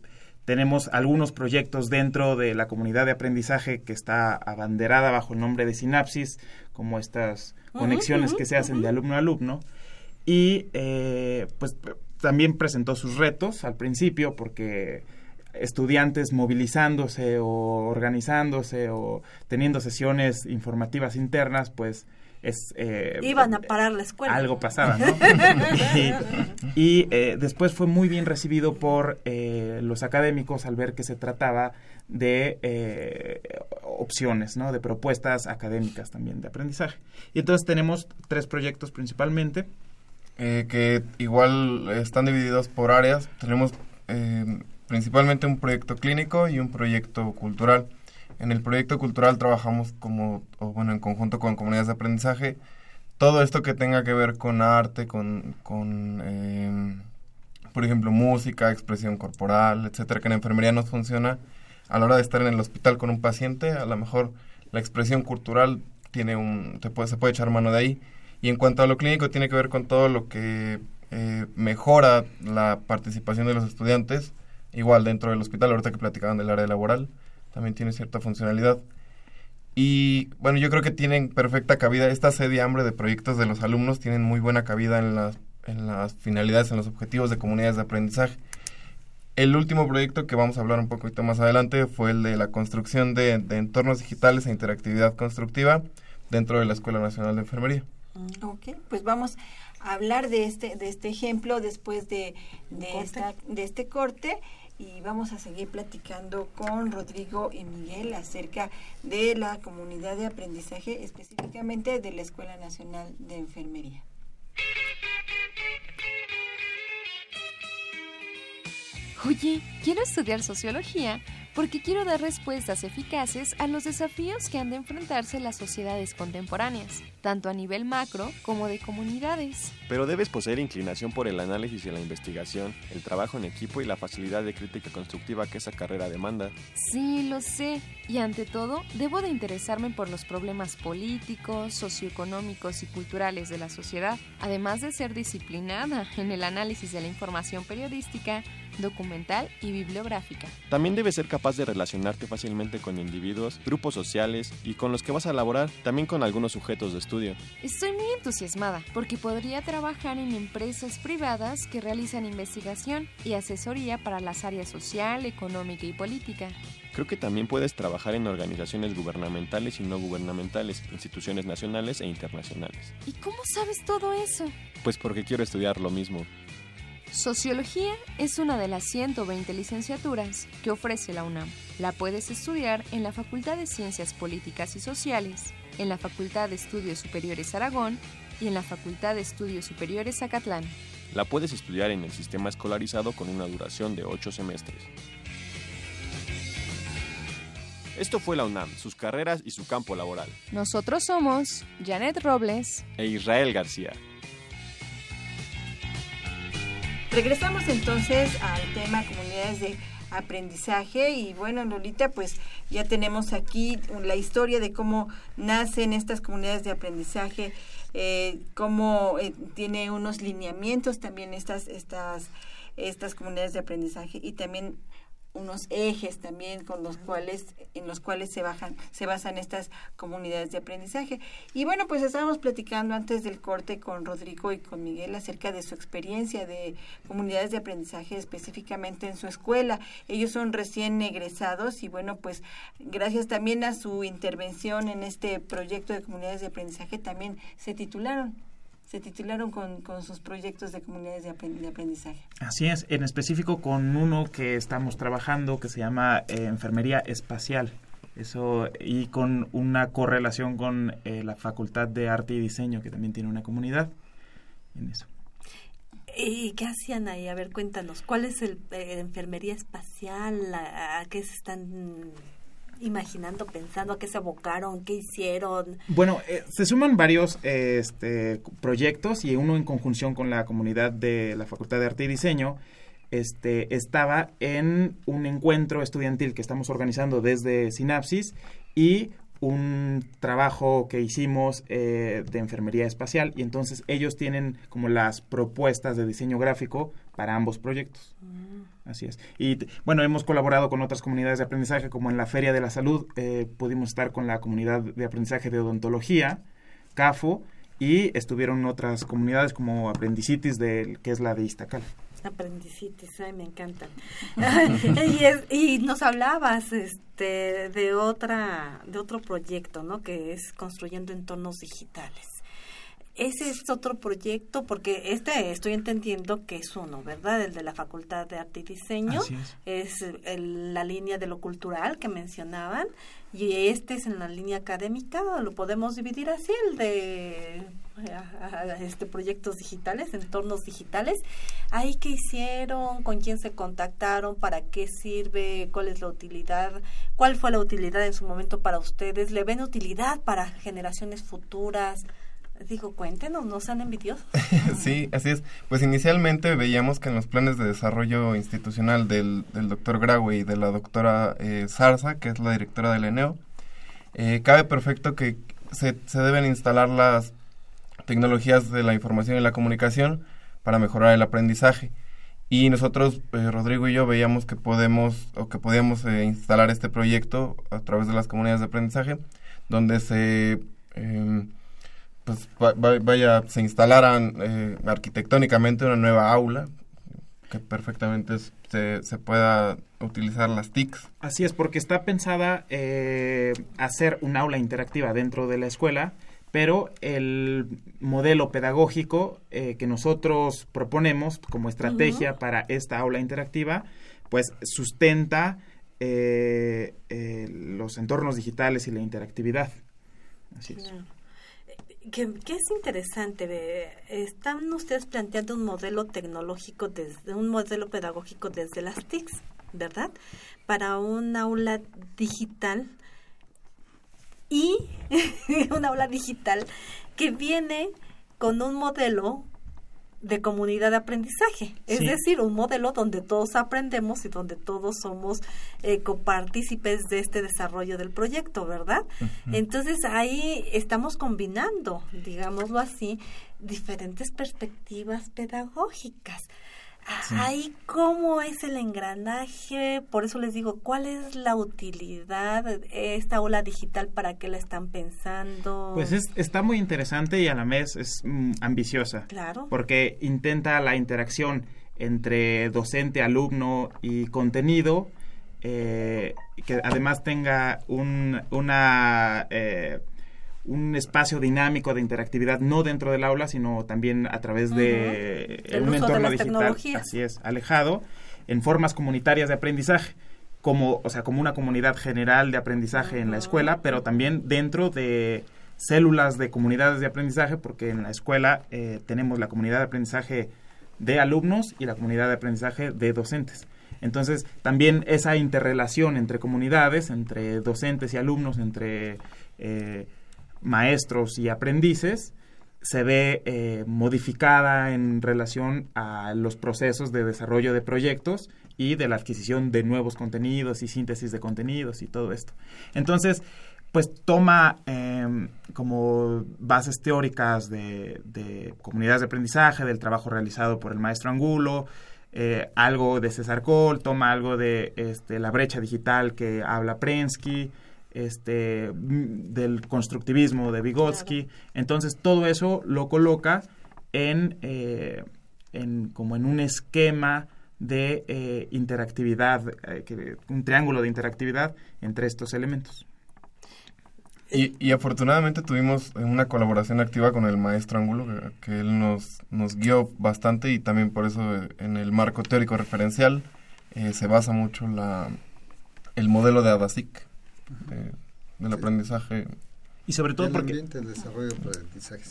tenemos algunos proyectos dentro de la comunidad de aprendizaje que está abanderada bajo el nombre de Sinapsis, como estas conexiones que se hacen de alumno a alumno. Y pues también presentó sus retos al principio porque estudiantes movilizándose o organizándose o teniendo sesiones informativas internas, pues es... Eh, Iban a parar la escuela. Algo pasaba, ¿no? (laughs) y, eh, después fue muy bien recibido por eh, los académicos al ver que se trataba de opciones, ¿no? De propuestas académicas también de aprendizaje. Y entonces tenemos tres proyectos principalmente. que igual están divididos por áreas. Tenemos principalmente un proyecto clínico y un proyecto cultural. En el proyecto cultural trabajamos como, bueno, en conjunto con comunidades de aprendizaje, todo esto que tenga que ver con arte, con, con em, por ejemplo, música, expresión corporal, etcétera, que en enfermería no funciona, a la hora de estar en el hospital con un paciente, a lo mejor la expresión cultural tiene un, se puede, se puede echar mano de ahí. Y en cuanto a lo clínico, tiene que ver con todo lo que eh, mejora la participación de los estudiantes, igual dentro del hospital, ahorita que platicaban del área laboral, también tiene cierta funcionalidad. Y bueno, yo creo que tienen perfecta cabida, esta sed y hambre de proyectos de los alumnos tienen muy buena cabida en las, en las finalidades, en los objetivos de comunidades de aprendizaje. El último proyecto que vamos a hablar un poquito más adelante fue el de la construcción de, entornos digitales e interactividad constructiva dentro de la Escuela Nacional de Enfermería. Mm, ok, pues vamos a hablar de este, de este ejemplo después de, de, esta, de este corte y vamos a seguir platicando con Rodrigo y Miguel acerca de la comunidad de aprendizaje, específicamente de la Escuela Nacional de Enfermería. Oye, quiero estudiar sociología porque quiero dar respuestas eficaces a los desafíos que han de enfrentarse las sociedades contemporáneas, tanto a nivel macro como de comunidades. Pero debes poseer inclinación por el análisis y la investigación, el trabajo en equipo y la facilidad de crítica constructiva que esa carrera demanda. Sí, lo sé. Y ante todo, debo de interesarme por los problemas políticos, socioeconómicos y culturales de la sociedad, además de ser disciplinada en el análisis de la información periodística documental y bibliográfica. También debes ser capaz de relacionarte fácilmente con individuos, grupos sociales y con los que vas a laborar, también con algunos sujetos de estudio. Estoy muy entusiasmada porque podría trabajar en empresas privadas que realizan investigación y asesoría para las áreas social, económica y política. Creo que también puedes trabajar en organizaciones gubernamentales y no gubernamentales, instituciones nacionales e internacionales. ¿Y cómo sabes todo eso? Pues porque quiero estudiar lo mismo. Sociología es una de las 120 licenciaturas que ofrece la UNAM. La puedes estudiar en la Facultad de Ciencias Políticas y Sociales, en la Facultad de Estudios Superiores Aragón y en la Facultad de Estudios Superiores Zacatlán. La puedes estudiar en el sistema escolarizado con una duración de 8 semestres. Esto fue la UNAM, sus carreras y su campo laboral. Nosotros somos Janet Robles e Israel García. Regresamos entonces al tema comunidades de aprendizaje y bueno Lolita pues ya tenemos aquí la historia de cómo nacen estas comunidades de aprendizaje eh, cómo eh, tiene unos lineamientos también estas estas estas comunidades de aprendizaje y también unos ejes también con los cuales en los cuales se bajan se basan estas comunidades de aprendizaje. Y bueno pues estábamos platicando antes del corte con Rodrigo y con Miguel acerca de su experiencia de comunidades de aprendizaje específicamente en su escuela. Ellos son recién egresados y bueno pues gracias también a su intervención en este proyecto de comunidades de aprendizaje también se titularon se titularon con, con sus proyectos de comunidades de, aprendizaje. Así es, en específico con uno que estamos trabajando que se llama eh, Enfermería Espacial. Eso, y con una correlación con eh, la Facultad de Arte y Diseño, que también tiene una comunidad en eso. ¿Y qué hacían ahí? A ver, cuéntanos, ¿cuál es el eh, enfermería espacial? ¿A, qué se están imaginando, pensando a qué se abocaron, qué hicieron? Bueno, eh, se suman varios este, proyectos y uno en conjunción con la comunidad de la Facultad de Arte y Diseño. Este, estaba en un encuentro estudiantil que estamos organizando desde Sinapsis y un trabajo que hicimos eh, de enfermería espacial y entonces ellos tienen como las propuestas de diseño gráfico para ambos proyectos. Mm. Así es. Y bueno, hemos colaborado con otras comunidades de aprendizaje como en la Feria de la Salud, eh, pudimos estar con la comunidad de aprendizaje de odontología, CAFO, y estuvieron otras comunidades como Aprendicitis, de, que es la de Iztacal. Aprendizitis, ay, me encantan. (laughs) y, nos hablabas este, de otra, de otro proyecto, ¿no? Que es construyendo entornos digitales. Ese es otro proyecto, porque este estoy entendiendo que es uno, ¿verdad? El de la Facultad de Arte y Diseño. es, la línea de lo cultural que mencionaban. Y este es en la línea académica, lo podemos dividir así, el de este proyectos digitales, entornos digitales. Ahí qué hicieron, con quién se contactaron, para qué sirve, cuál es la utilidad, cuál fue la utilidad en su momento para ustedes, le ven utilidad para generaciones futuras Digo, cuéntenos, no sean envidiosos. (laughs) sí, así es. Pues inicialmente veíamos que en los planes de desarrollo institucional del, del doctor Graue y de la doctora eh, Zarza, que es la directora del ENEO, eh, cabe perfecto que se, se deben instalar las tecnologías de la información y la comunicación para mejorar el aprendizaje. Y nosotros, eh, Rodrigo y yo, veíamos que podemos o que podíamos eh, instalar este proyecto a través de las comunidades de aprendizaje, donde se em, pues vaya se instalaran eh, arquitectónicamente una nueva aula que perfectamente se, se, pueda utilizar las TICs. Así es, porque está pensada hacer un aula interactiva dentro de la escuela pero el modelo pedagógico eh, que nosotros proponemos como estrategia para esta aula interactiva, pues sustenta eh, eh, los entornos digitales y la interactividad. Así es. Que, es interesante, están ustedes planteando un modelo tecnológico, desde un modelo pedagógico desde las TICs, ¿verdad? Para un aula digital y (laughs) una aula digital que viene con un modelo de comunidad de aprendizaje, es decir, un modelo donde todos aprendemos y donde todos somos eh, copartícipes de este desarrollo del proyecto, ¿verdad? Entonces ahí estamos combinando, digámoslo así, diferentes perspectivas pedagógicas. Ahí cómo es el engranaje, por eso les digo, ¿cuál es la utilidad de esta ola digital? ¿Para qué la están pensando? Pues es, está muy interesante y a la vez es mm, ambiciosa. Claro. Porque intenta la interacción entre docente, alumno y contenido, eh, que además tenga un, una... Eh, un espacio dinámico de interactividad no dentro del aula, sino también a través de un entorno digital, así es, alejado, en formas comunitarias de aprendizaje, como, o sea, como una comunidad general de aprendizaje en la escuela, pero también dentro de células de comunidades de aprendizaje, porque en la escuela eh, tenemos la comunidad de aprendizaje de alumnos y la comunidad de aprendizaje de docentes. Entonces, también esa interrelación entre comunidades, entre docentes y alumnos, entre eh, maestros y aprendices se ve eh, modificada en relación a los procesos de desarrollo de proyectos y de la adquisición de nuevos contenidos y síntesis de contenidos y todo esto. Entonces, pues toma em, como bases teóricas de, comunidades de aprendizaje, del trabajo realizado por el maestro Angulo, eh, algo de César Cole, toma algo de este, la brecha digital que habla Prensky, este, del constructivismo de Vygotsky. Entonces, todo eso lo coloca en, eh, en como en un esquema de eh, interactividad, eh, un triángulo de interactividad entre estos elementos. Y, y, afortunadamente tuvimos una colaboración activa con el maestro Ángulo, que, él nos, nos guió bastante y también por eso en el marco teórico referencial se basa mucho la, el modelo de ADASIC del aprendizaje. Y sobre todo porque... El desarrollo aprendizaje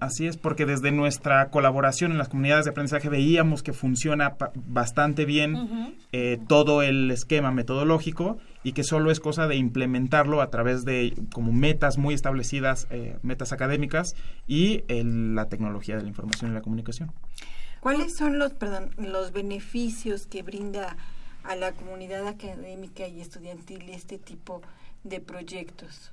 Así es, porque desde nuestra colaboración en las comunidades de aprendizaje veíamos que funciona bastante bien eh, todo el esquema metodológico y que solo es cosa de implementarlo a través de como metas muy establecidas, eh, metas académicas y la tecnología de la información y la comunicación. ¿Cuáles son los, perdón, los beneficios que brinda a la comunidad académica y estudiantil este tipo de proyectos?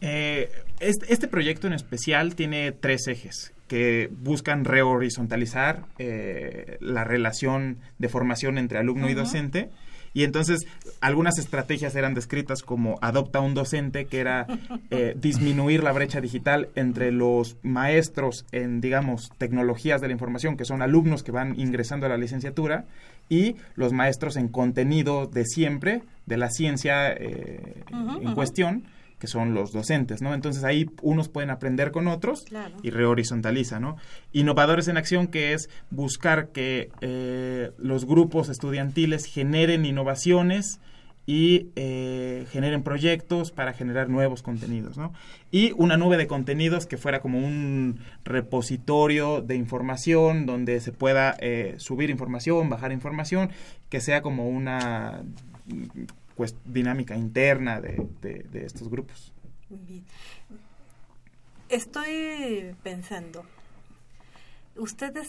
Eh, este, proyecto en especial tiene tres ejes que buscan rehorizontalizar eh, la relación de formación entre alumno y docente. Y entonces algunas estrategias eran descritas como adopta un docente, que era (laughs) eh, disminuir la brecha digital entre los maestros en, digamos, tecnologías de la información, que son alumnos que van ingresando a la licenciatura, y los maestros en contenido de siempre, de la ciencia eh, en cuestión, que son los docentes, ¿no? Entonces ahí unos pueden aprender con otros y rehorizontaliza, ¿no? Innovadores en acción, que es buscar que eh, los grupos estudiantiles generen innovaciones y eh, generen proyectos para generar nuevos contenidos, ¿no? Y una nube de contenidos que fuera como un repositorio de información donde se pueda eh, subir información, bajar información, que sea como una dinámica interna de, de, estos grupos. Estoy pensando, ustedes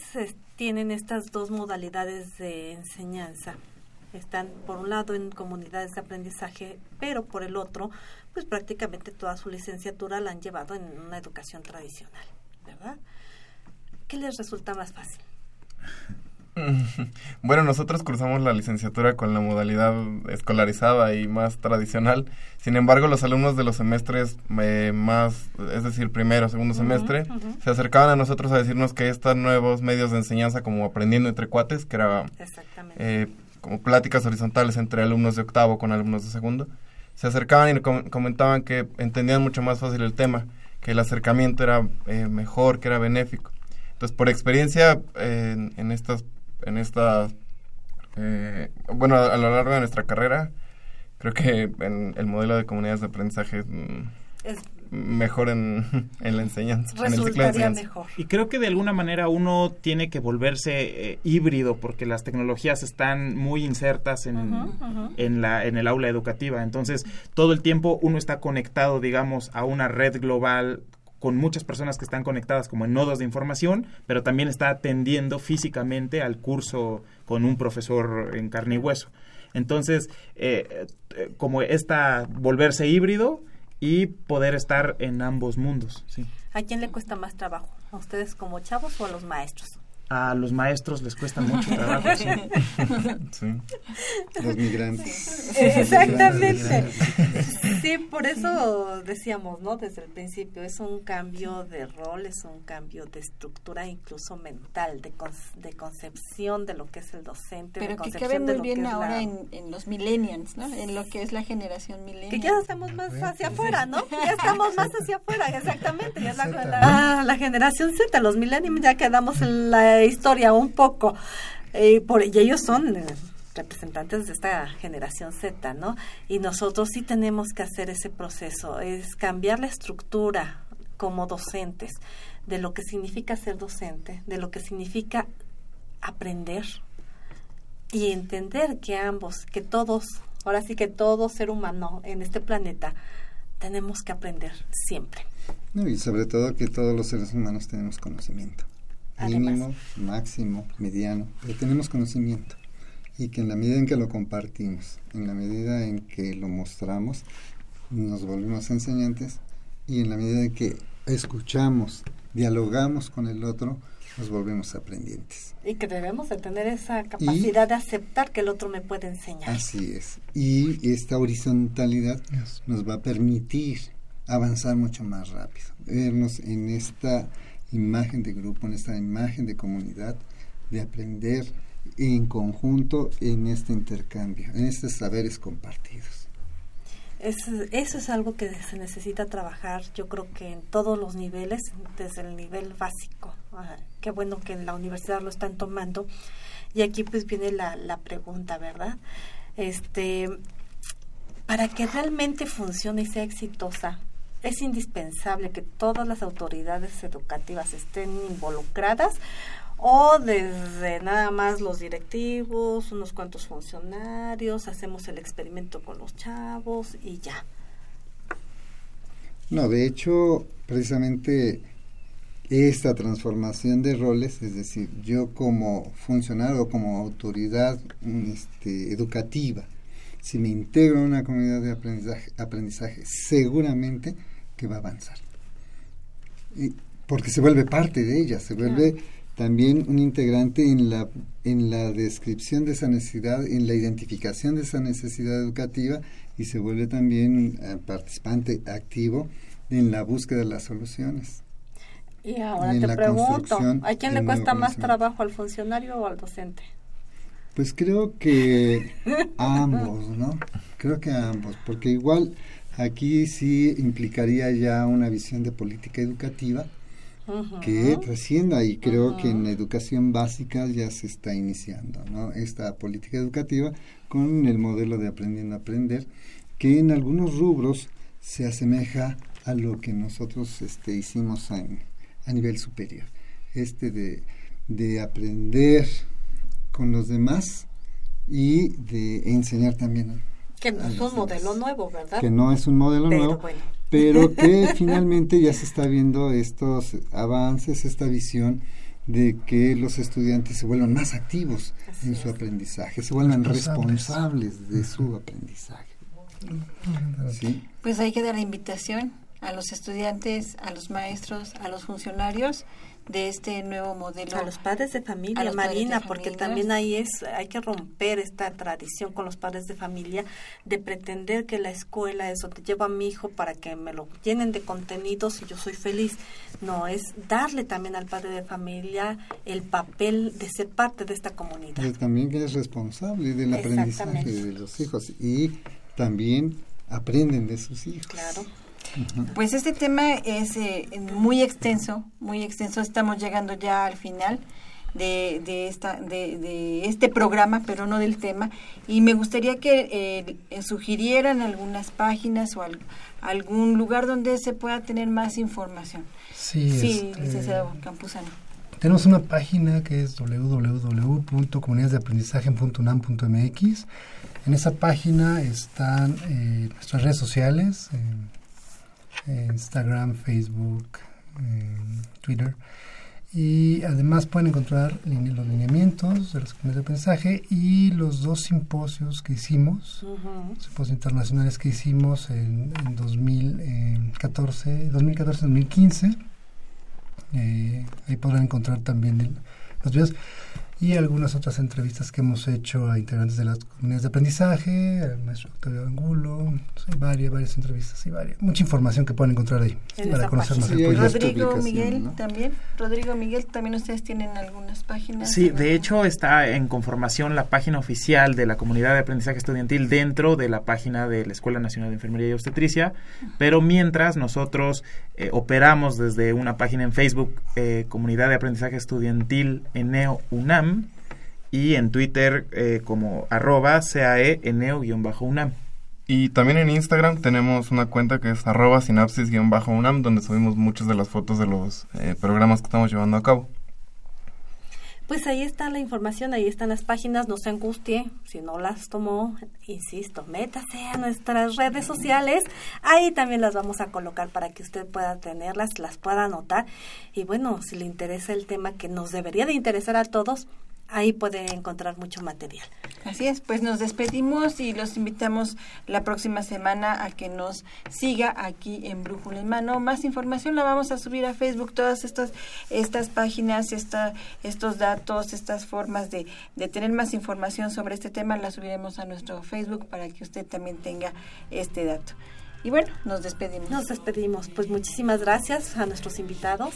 tienen estas dos modalidades de enseñanza. Están por un lado en comunidades de aprendizaje, pero por el otro, pues prácticamente toda su licenciatura la han llevado en una educación tradicional, ¿verdad? ¿Qué les resulta más fácil? (laughs) Bueno, nosotros cursamos la licenciatura con la modalidad escolarizada y más tradicional. Sin embargo, los alumnos de los semestres eh, más, es decir, primero, o segundo semestre, se acercaban a nosotros a decirnos que estos nuevos medios de enseñanza, como aprendiendo entre cuates, que era eh, como pláticas horizontales entre alumnos de octavo con alumnos de segundo, se acercaban y comentaban que entendían mucho más fácil el tema, que el acercamiento era eh, mejor, que era benéfico. Entonces, por experiencia en estas en esta, eh, bueno, a, lo largo de nuestra carrera, creo que en el modelo de comunidades de aprendizaje es mejor en, (laughs) la enseñanza. Resultaría mejor. Y creo que de alguna manera uno tiene que volverse eh, híbrido porque las tecnologías están muy insertas en, en, la, en el aula educativa. Entonces, todo el tiempo uno está conectado, digamos, a una red global con muchas personas que están conectadas como en nodos de información, pero también está atendiendo físicamente al curso con un profesor en carne y hueso. Entonces, eh, eh, como esta volverse híbrido y poder estar en ambos mundos. ¿sí? ¿A quién le cuesta más trabajo? ¿A ustedes como chavos o a los maestros? A los maestros les cuesta mucho trabajo. ¿sí? Los migrantes. Exactamente. Sí, por eso decíamos, ¿no? Desde el principio, es un cambio de rol, es un cambio de estructura, incluso mental, de, de concepción de lo que es el docente. Pero que cabe muy bien ahora en, en, los millennials, ¿no? En lo que es la generación millennial. Que ya estamos más hacia afuera, ¿no? Ya estamos más hacia afuera, exactamente. Ya la, la, la generación Z, los millennials ya quedamos en la historia un poco. Eh, por, y ellos son eh, representantes de esta generación Z, ¿no? Y nosotros sí tenemos que hacer ese proceso, es cambiar la estructura como docentes de lo que significa ser docente, de lo que significa aprender y entender que ambos, que todos, ahora sí que todo ser humano en este planeta, tenemos que aprender siempre. y sobre todo que todos los seres humanos tenemos conocimiento mínimo, máximo, mediano, pero tenemos conocimiento y que en la medida en que lo compartimos, en la medida en que lo mostramos, nos volvemos enseñantes y en la medida en que escuchamos, dialogamos con el otro, nos volvemos aprendientes. Y que debemos de tener esa capacidad de aceptar que el otro me puede enseñar. Así es. Y esta horizontalidad nos va a permitir avanzar mucho más rápido, vernos en esta imagen de grupo, en esta imagen de comunidad, de aprender en conjunto en este intercambio, en estos saberes compartidos. eso es algo que se necesita trabajar, yo creo que en todos los niveles, desde el nivel básico. Ah, qué bueno que en la universidad lo están tomando. Y aquí pues viene la, la pregunta, ¿verdad? Este, para que realmente funcione y sea exitosa, es indispensable que todas las autoridades educativas estén involucradas o desde nada más los directivos, unos cuantos funcionarios, hacemos el experimento con los chavos y ya. No, de hecho, precisamente esta transformación de roles, es decir, yo como funcionario, como autoridad este, educativa, si me integro en una comunidad de aprendizaje, aprendizaje seguramente que va a avanzar. Y porque se vuelve parte de ella, se vuelve también un integrante en la, en la descripción de esa necesidad, en la identificación de esa necesidad educativa y se vuelve también eh, participante activo en la búsqueda de las soluciones. Y ahora te pregunto, ¿a quién le cuesta más trabajo, al funcionario o al docente? Pues creo que a (laughs) ambos, ¿no? Creo que a ambos, porque igual Aquí sí implicaría ya una visión de política educativa que trascienda y creo que en la educación básica ya se está iniciando ¿no? esta política educativa con el modelo de aprendiendo a aprender que en algunos rubros se asemeja a lo que nosotros este, hicimos a nivel superior. Este de, de aprender con los demás y de enseñar también que no es un modelo nuevo, ¿verdad? Que no es un modelo nuevo, pero (laughs) que finalmente ya se está viendo estos avances, esta visión de que los estudiantes se vuelvan más activos en su aprendizaje, se vuelvan responsables. de su aprendizaje. Pues hay que dar la invitación a los estudiantes, a los maestros, a los funcionarios de este nuevo modelo. A los padres de familia, Marina, porque también ahí es, hay que romper esta tradición con los padres de familia de pretender que la escuela eso te lleva a mi hijo para que me lo llenen de contenidos y yo soy feliz. No, es darle también al padre de familia el papel de ser parte de esta comunidad. Y también que es responsable del aprendizaje de los hijos y también aprenden de sus hijos. Claro. Pues este tema es eh, muy extenso, muy extenso. Estamos llegando ya al final de, de, esta, de, este programa, pero no del tema. Y me gustaría que eh, sugirieran algunas páginas o algún lugar donde se pueda tener más información. Sí, sí este, licenciado Campuzano. Tenemos una página que es www.comunidadesdeaprendizaje.unam.mx. En esa página están eh, nuestras redes sociales. Instagram, Facebook, Twitter. Y además pueden encontrar los lineamientos de las comunidades de aprendizaje y los dos simposios que hicimos, simposios internacionales que hicimos en, 2014, 2014-2015. Eh, ahí podrán encontrar también los videos y algunas otras entrevistas que hemos hecho a integrantes de las comunidades de aprendizaje, al maestro Octavio Angulo, varias, varias entrevistas y varias, mucha información que pueden encontrar ahí para conocer más el Rodrigo Miguel también, Rodrigo Miguel, también ustedes tienen algunas páginas. Sí, de hecho está en conformación la página oficial de la comunidad de aprendizaje estudiantil dentro de la página de la Escuela Nacional de Enfermería y Obstetricia, pero mientras nosotros eh, operamos desde una página en Facebook, eh, Comunidad de Aprendizaje Estudiantil Eneo UNAM, y en Twitter eh, como arroba CAE-UNAM. Y también en Instagram tenemos una cuenta que es arroba sinapsis-unam donde subimos muchas de las fotos de los eh, programas que estamos llevando a cabo. Pues ahí está la información, ahí están las páginas, no se angustie, si no las tomó, insisto, métase a nuestras redes sociales, ahí también las vamos a colocar para que usted pueda tenerlas, las pueda anotar y bueno, si le interesa el tema que nos debería de interesar a todos, ahí puede encontrar mucho material. Así es, pues nos despedimos y los invitamos la próxima semana a que nos siga aquí en Brújula en Mano. Más información la vamos a subir a Facebook, todas estas, estas páginas, esta, estos datos, estas formas de, de tener más información sobre este tema, las subiremos a nuestro Facebook para que usted también tenga este dato. Y bueno, nos despedimos. Nos despedimos. Pues muchísimas gracias a nuestros invitados,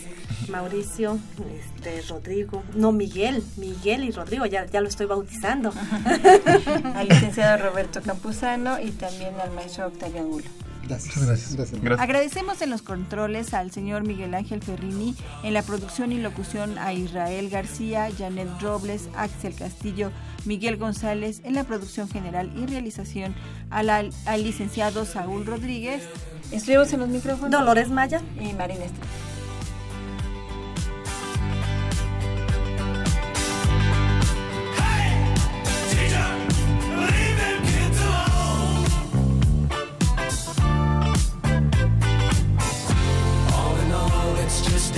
Mauricio, este, Rodrigo, no Miguel, Miguel y Rodrigo, ya, ya lo estoy bautizando. (laughs) al licenciado Roberto Campuzano y también al maestro Octavio Angulo. Gracias. Gracias. Agradecemos en los controles al señor Miguel Ángel Ferrini, en la producción y locución a Israel García, Janet Robles, Axel Castillo, Miguel González, en la producción general y realización al, al licenciado Saúl Rodríguez. Estuvimos en los micrófonos. Dolores Maya y Marina Estrella.